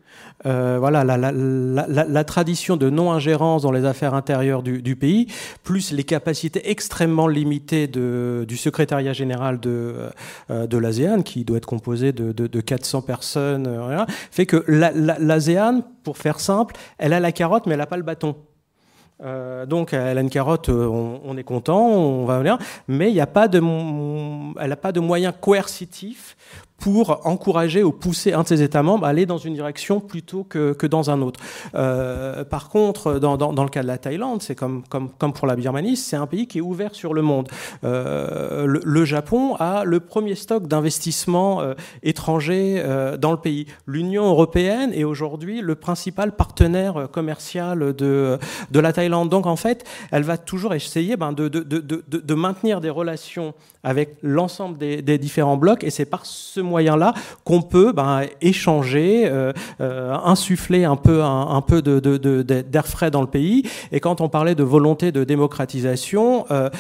euh, voilà, la, tradition de non-ingérence dans les affaires intérieures du, pays, plus les capacités extrêmement limitées du secrétariat général de, euh, de l'ASEAN, qui doit être composé de, 400 personnes, euh, fait que l'ASEAN, pour faire simple, elle a la carotte, mais elle n'a pas le bâton. donc, elle a une carotte, on, est content, on va venir, mais a pas de, elle n'a pas de moyens coercitifs pour encourager ou pousser un de ses États membres à aller dans une direction plutôt que, que dans un autre. Euh, par contre, dans, dans, le cas de la Thaïlande, c'est comme, comme, comme pour la Birmanie, c'est un pays qui est ouvert sur le monde. Euh, le, Japon a le premier stock d'investissement euh, étranger euh, dans le pays. L'Union européenne est aujourd'hui le principal partenaire commercial de, de la Thaïlande. Donc en fait, elle va toujours essayer ben, de, de, de, maintenir des relations avec l'ensemble des, différents blocs et c'est par moyen-là qu'on peut ben, échanger, euh, euh, insuffler un peu, un, peu d'air de, de, frais dans le pays. Et quand on parlait de volonté de démocratisation, euh,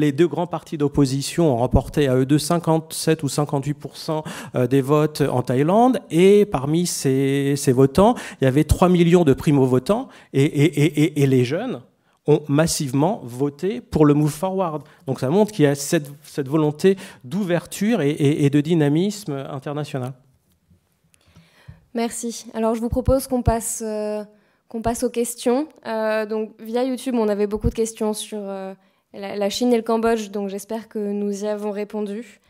les deux grands partis d'opposition ont remporté à eux deux 57 ou 58% des votes en Thaïlande. Et parmi ces, ces votants, il y avait 3 millions de primo-votants. et, et, et, et les jeunes, ont massivement voté pour le Move Forward. Donc ça montre qu'il y a cette, volonté d'ouverture et, de dynamisme international. Merci. Alors je vous propose qu'on passe, euh, qu'on passe aux questions. Euh, donc via YouTube, on avait beaucoup de questions sur euh, la, Chine et le Cambodge, donc j'espère que nous y avons répondu.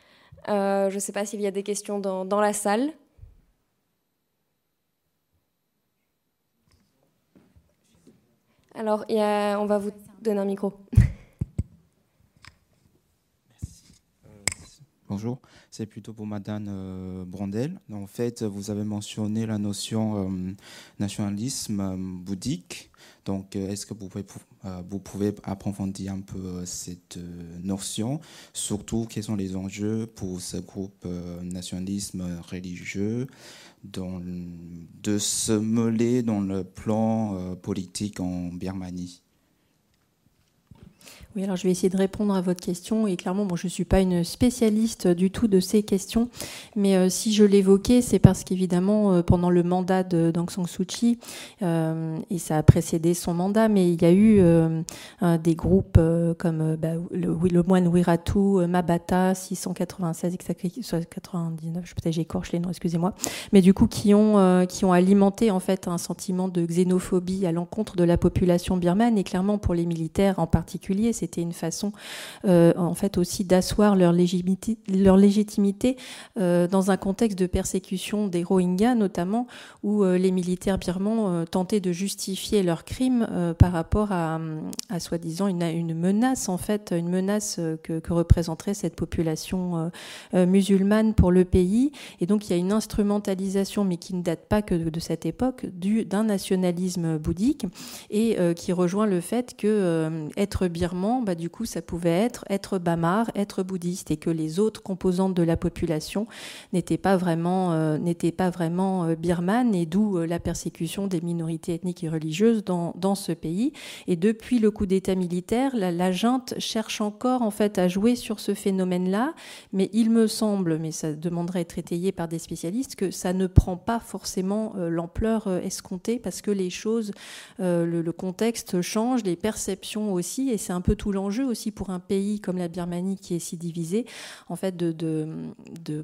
je ne sais pas s'il y a des questions dans la salle. Alors, on va vous donner un micro. Bonjour, c'est plutôt pour Madame euh, Brandel. En fait, vous avez mentionné la notion euh, nationalisme euh, bouddhique. Donc, est-ce que vous pouvez, vous pouvez approfondir un peu cette notion? Surtout, quels sont les enjeux pour ce groupe nationalisme religieux de se mêler dans le plan politique en Birmanie? Oui, alors je vais essayer de répondre à votre question. Et clairement, bon, je ne suis pas une spécialiste du tout de ces questions. Mais euh, si je l'évoquais, c'est parce qu'évidemment, euh, pendant le mandat de Dang San Suu Kyi, euh, et ça a précédé son mandat, mais il y a eu des groupes comme bah, le, le, moine Wiratu, Mabata, 696, 99, je peut-être j'écorche les noms, excusez-moi. Mais du coup, qui ont, qui ont alimenté en fait un sentiment de xénophobie à l'encontre de la population birmane. Et clairement, pour les militaires en particulier, c'est c'était une façon, euh, en fait, aussi d'asseoir leur légitimité, leur légitimité euh, dans un contexte de persécution des Rohingyas, notamment, où euh, les militaires birmans tentaient de justifier leurs crimes par rapport à, soi-disant une, menace, en fait, une menace que, que représenterait cette population musulmane pour le pays. Et donc, il y a une instrumentalisation, mais qui ne date pas que de, cette époque, d'un nationalisme bouddhique et qui rejoint le fait que être birman bah, du coup, ça pouvait être être bamar, être bouddhiste, et que les autres composantes de la population n'étaient pas vraiment, euh, pas vraiment euh, birmanes, et d'où euh, la persécution des minorités ethniques et religieuses dans, dans ce pays. Et depuis le coup d'État militaire, la, la, junte cherche encore en fait à jouer sur ce phénomène-là, mais il me semble, mais ça demanderait être étayé par des spécialistes, que ça ne prend pas forcément l'ampleur escomptée parce que les choses, le, contexte change, les perceptions aussi, et c'est un peu tout l'enjeu aussi pour un pays comme la Birmanie qui est si divisé, en fait, de,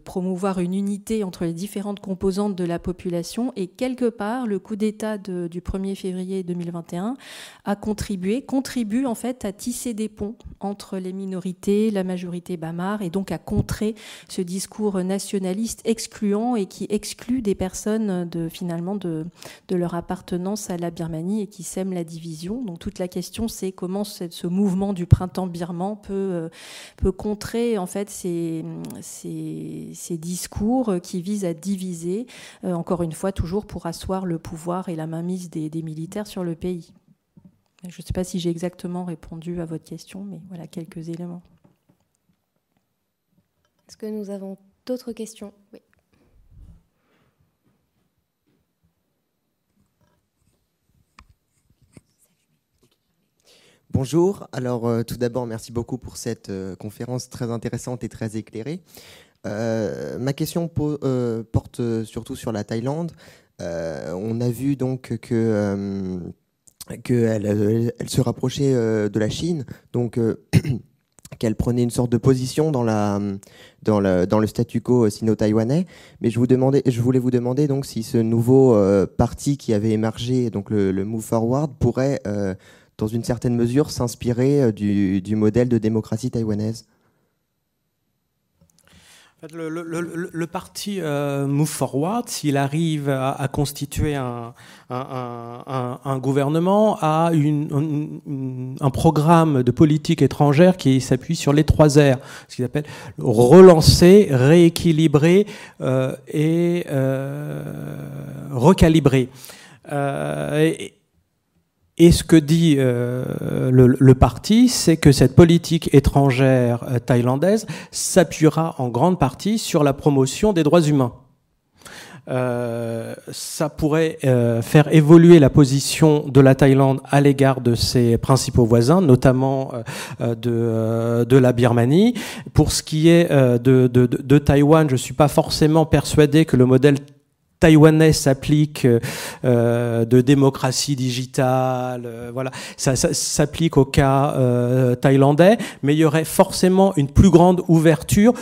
promouvoir une unité entre les différentes composantes de la population. Et quelque part, le coup d'État du 1er février 2021 a contribué, contribue en fait à tisser des ponts entre les minorités, la majorité bamar, et donc à contrer ce discours nationaliste excluant et qui exclut des personnes de finalement de, de leur appartenance à la Birmanie et qui sème la division. Donc toute la question, c'est comment ce mouvement du printemps birman peut, euh, peut contrer en fait ces, ces, discours qui visent à diviser, euh, encore une fois, toujours pour asseoir le pouvoir et la mainmise des, des militaires sur le pays. Je ne sais pas si j'ai exactement répondu à votre question, mais voilà quelques éléments. Est-ce que nous avons d'autres questions? Oui. Bonjour. Alors, euh, tout d'abord, merci beaucoup pour cette euh, conférence très intéressante et très éclairée. Euh, ma question porte surtout sur la Thaïlande. on a vu donc que qu'elle elle se rapprochait de la Chine. Donc qu'elle prenait une sorte de position dans, la, dans, le, le statu quo sino-taïwanais. Mais je, vous demandais, je voulais vous demander donc si ce nouveau parti qui avait émergé, donc le, Move Forward, pourrait, dans une certaine mesure, s'inspirer euh, du, du modèle de démocratie taïwanaise. Le, parti euh, Move Forward, s'il arrive à, constituer un, un, gouvernement, a une, un programme de politique étrangère qui s'appuie sur les trois R, ce qu'il appelle relancer, rééquilibrer euh, et recalibrer. Et, et ce que dit euh, le, parti, c'est que cette politique étrangère euh, thaïlandaise s'appuiera en grande partie sur la promotion des droits humains. Euh, ça pourrait faire évoluer la position de la Thaïlande à l'égard de ses principaux voisins, notamment de, de, la Birmanie. Pour ce qui est de, de, de Taïwan, je suis pas forcément persuadé que le modèle taïwanais s'applique euh, de démocratie digitale, euh, voilà, ça, s'applique au cas euh, thaïlandais, mais il y aurait forcément une plus grande ouverture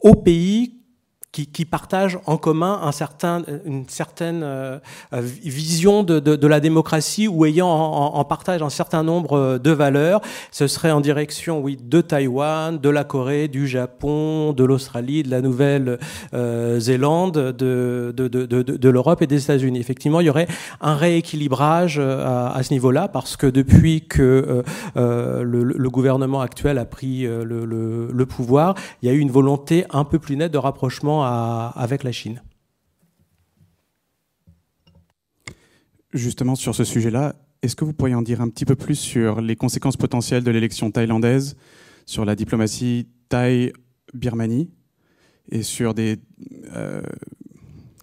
aux pays qui, partagent en commun un certain, une certaine euh, vision de, de, de, la démocratie ou ayant en, en, partage un certain nombre de valeurs. Ce serait en direction, oui, de Taïwan, de la Corée, du Japon, de l'Australie, de la Nouvelle-Zélande, de, de, de l'Europe et des États-Unis. Effectivement, il y aurait un rééquilibrage euh, à, à ce niveau-là parce que depuis que euh, le, le, gouvernement actuel a pris le, le, le pouvoir, il y a eu une volonté un peu plus nette de rapprochement avec la Chine. Justement, sur ce sujet-là, est-ce que vous pourriez en dire un petit peu plus sur les conséquences potentielles de l'élection thaïlandaise, sur la diplomatie Thaï-Birmanie et sur des euh,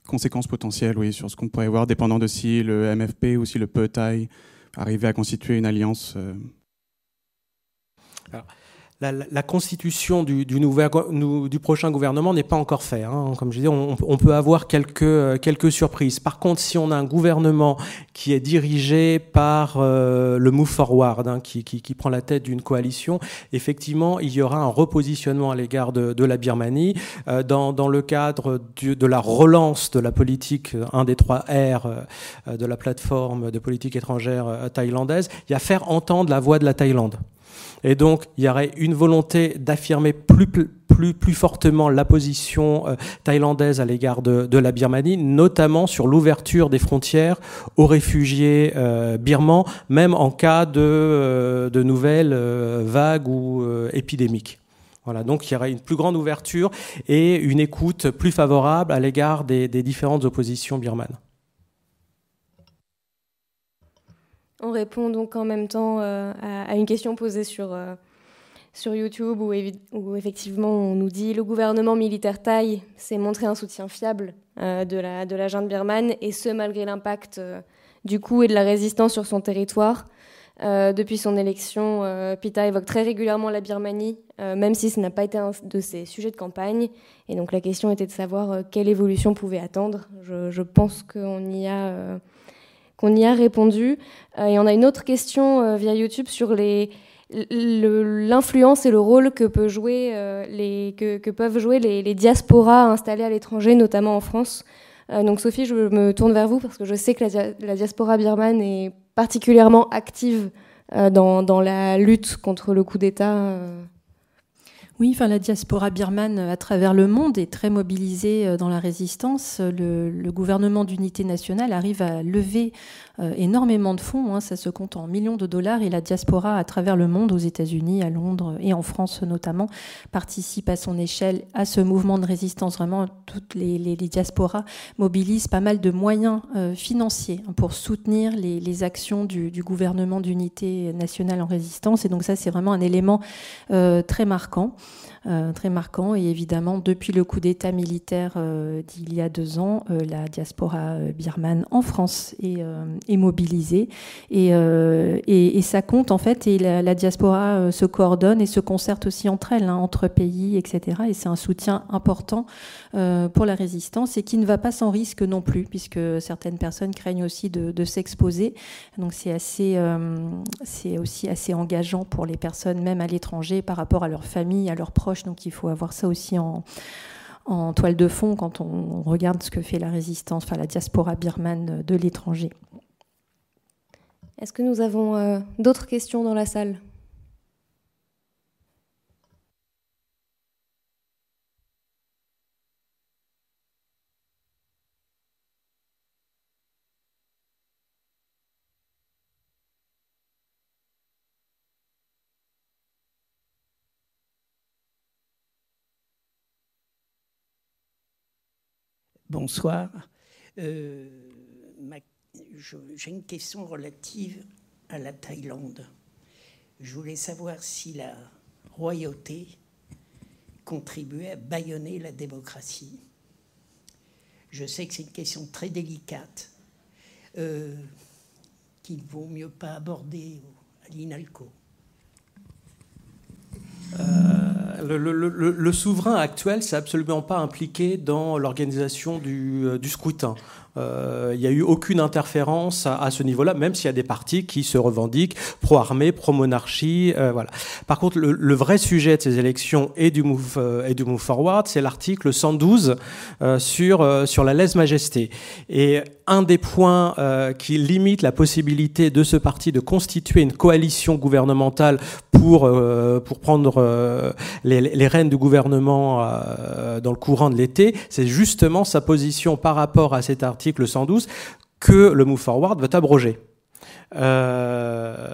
conséquences potentielles, oui, sur ce qu'on pourrait voir, dépendant de si le MFP ou si le PE-Thaï arrivait à constituer une alliance euh la, constitution du, du, prochain gouvernement n'est pas encore faite. Hein. Comme je disais, on, on, peut avoir quelques, euh, quelques surprises. Par contre, si on a un gouvernement qui est dirigé par euh, le Move Forward, hein, qui, qui, prend la tête d'une coalition, effectivement, il y aura un repositionnement à l'égard de, la Birmanie euh, dans, le cadre du, de la relance de la politique, un des trois R de la plateforme de politique étrangère thaïlandaise. Il y a faire entendre la voix de la Thaïlande. Et donc, il y aurait une volonté d'affirmer plus, plus, plus fortement la position euh, thaïlandaise à l'égard de, la Birmanie, notamment sur l'ouverture des frontières aux réfugiés euh, birmans, même en cas de, euh, de nouvelles vagues ou épidémiques. Voilà, donc il y aurait une plus grande ouverture et une écoute plus favorable à l'égard des, des différentes oppositions birmanes. On répond donc en même temps euh, à, une question posée sur, euh, sur YouTube où, effectivement on nous dit le gouvernement militaire thaï s'est montré un soutien fiable euh, de, la, de la junte birmane et ce malgré l'impact du coup et de la résistance sur son territoire. depuis son élection, Pita évoque très régulièrement la Birmanie, même si ce n'a pas été un de ses sujets de campagne. Et donc la question était de savoir quelle évolution pouvait attendre. Je pense qu'on y a on y a répondu. Euh, et on a une autre question euh, via YouTube sur l'influence et le rôle que, euh, peuvent jouer les, diasporas installées à l'étranger, notamment en France. donc Sophie, je me tourne vers vous parce que je sais que la, diaspora birmane est particulièrement active dans, la lutte contre le coup d'État. Oui, enfin, la diaspora birmane à travers le monde est très mobilisée euh, dans la résistance. Le, gouvernement d'unité nationale arrive à lever euh, énormément de fonds, hein. ça se compte en millions de dollars, et la diaspora à travers le monde, aux États-Unis, à Londres et en France notamment, participe à son échelle à ce mouvement de résistance. Vraiment, toutes les, diasporas mobilisent pas mal de moyens euh, financiers hein, pour soutenir les, actions du, gouvernement d'unité nationale en résistance, et donc ça, c'est vraiment un élément très marquant. Très marquant. Et évidemment, depuis le coup d'État militaire d'il y a deux ans, la diaspora birmane en France est, mobilisée. Et, ça compte en fait, et la, diaspora se coordonne et se concerte aussi entre elles, hein, entre pays, etc. Et c'est un soutien important pour la résistance et qui ne va pas sans risque non plus, puisque certaines personnes craignent aussi de, s'exposer. Donc c'est assez, c'est aussi assez engageant pour les personnes, même à l'étranger, par rapport à leur famille, à leurs proches. Donc il faut avoir ça aussi en, toile de fond quand on regarde ce que fait la résistance, enfin la diaspora birmane de l'étranger. Est-ce que nous avons euh, d'autres questions dans la salle? Bonsoir. Euh, j'ai une question relative à la Thaïlande. Je voulais savoir si la royauté contribuait à bâillonner la démocratie. Je sais que c'est une question très délicate euh, qu'il vaut mieux pas aborder à l'INALCO. Euh, le, souverain actuel, c'est absolument pas impliqué dans l'organisation du, euh, du, scrutin. Euh, il n'y a eu aucune interférence à, ce niveau-là, même s'il y a des partis qui se revendiquent pro-armée, pro-monarchie. Euh, voilà. Par contre, le, vrai sujet de ces élections et du Move, euh, et du move Forward, c'est l'article 112 sur, sur la lèse-majesté. Et un des points qui limite la possibilité de ce parti de constituer une coalition gouvernementale pour, pour prendre les rênes du gouvernement dans le courant de l'été, c'est justement sa position par rapport à cet article article 112, que le Move Forward veut abroger. Euh,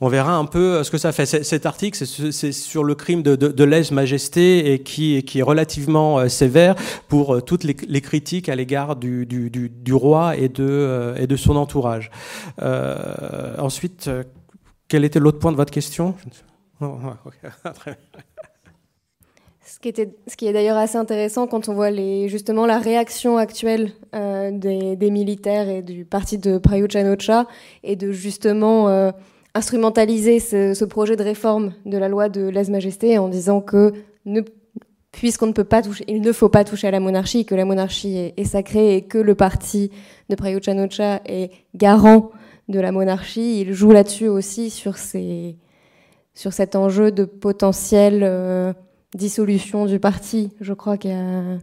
on verra un peu ce que ça fait. Cet article, c'est sur le crime de, lèse-majesté et qui, est relativement euh, sévère pour euh, toutes les, critiques à l'égard du, roi et de son entourage. ensuite, quel était l'autre point de votre question? Ce qui, était, ce qui est d'ailleurs assez intéressant quand on voit les, justement la réaction actuelle euh, des, militaires et du parti de Prayut et de justement euh, instrumentaliser ce, projet de réforme de la loi de lèse-majesté en disant que puisqu'on ne peut pas toucher, il ne faut pas toucher à la monarchie, que la monarchie est, sacrée et que le parti de Prayut Chan est garant de la monarchie, il joue là-dessus aussi sur, ces, sur cet enjeu de potentiel euh, dissolution du parti. Je crois qu'il y a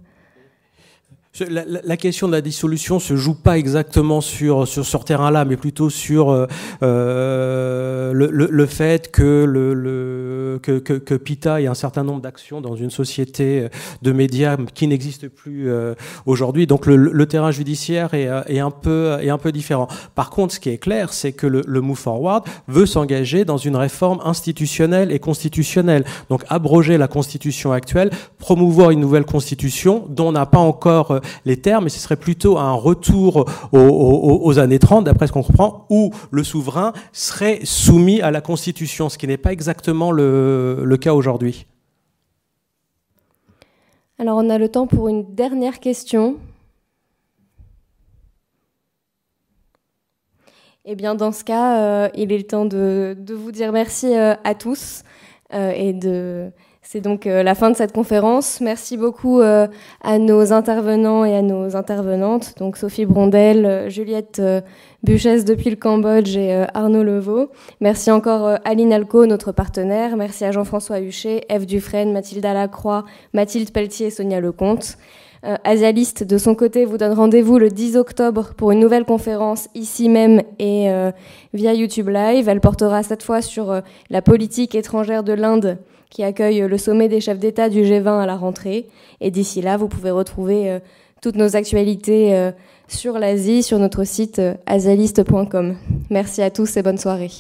la, question de la dissolution se joue pas exactement sur sur ce terrain-là, mais plutôt sur euh, euh, le, le, fait que le, que, que, que, PITA ait un certain nombre d'actions dans une société de médias qui n'existe plus euh, aujourd'hui. Donc le, terrain judiciaire est, est, un peu est un peu différent. Par contre, ce qui est clair, c'est que le, Move Forward veut s'engager dans une réforme institutionnelle et constitutionnelle. Donc abroger la constitution actuelle, promouvoir une nouvelle constitution dont on n'a pas encore les termes, mais ce serait plutôt un retour aux, années 30, d'après ce qu'on comprend, où le souverain serait soumis à la Constitution, ce qui n'est pas exactement le, cas aujourd'hui. Alors on a le temps pour une dernière question. Eh bien, dans ce cas, euh, il est le temps de, vous dire merci euh, à tous euh, et de c'est donc euh, la fin de cette conférence. Merci beaucoup euh, à nos intervenants et à nos intervenantes, donc Sophie Brondel, euh, Juliette Buchesse depuis le Cambodge et Arnaud Levaux. Merci encore à l'INALCO, notre partenaire. Merci à Jean-François Huchet, Eve Dufresne, Mathilde Lacroix, Mathilde Pelletier et Sonia Lecomte. Asialiste, de son côté, vous donne rendez-vous le 10 octobre pour une nouvelle conférence ici même et via YouTube Live. Elle portera cette fois sur la politique étrangère de l'Inde qui accueille le sommet des chefs d'État du G20 à la rentrée. Et d'ici là, vous pouvez retrouver euh, toutes nos actualités euh, sur l'Asie sur notre site euh, asialiste.com. Merci à tous et bonne soirée.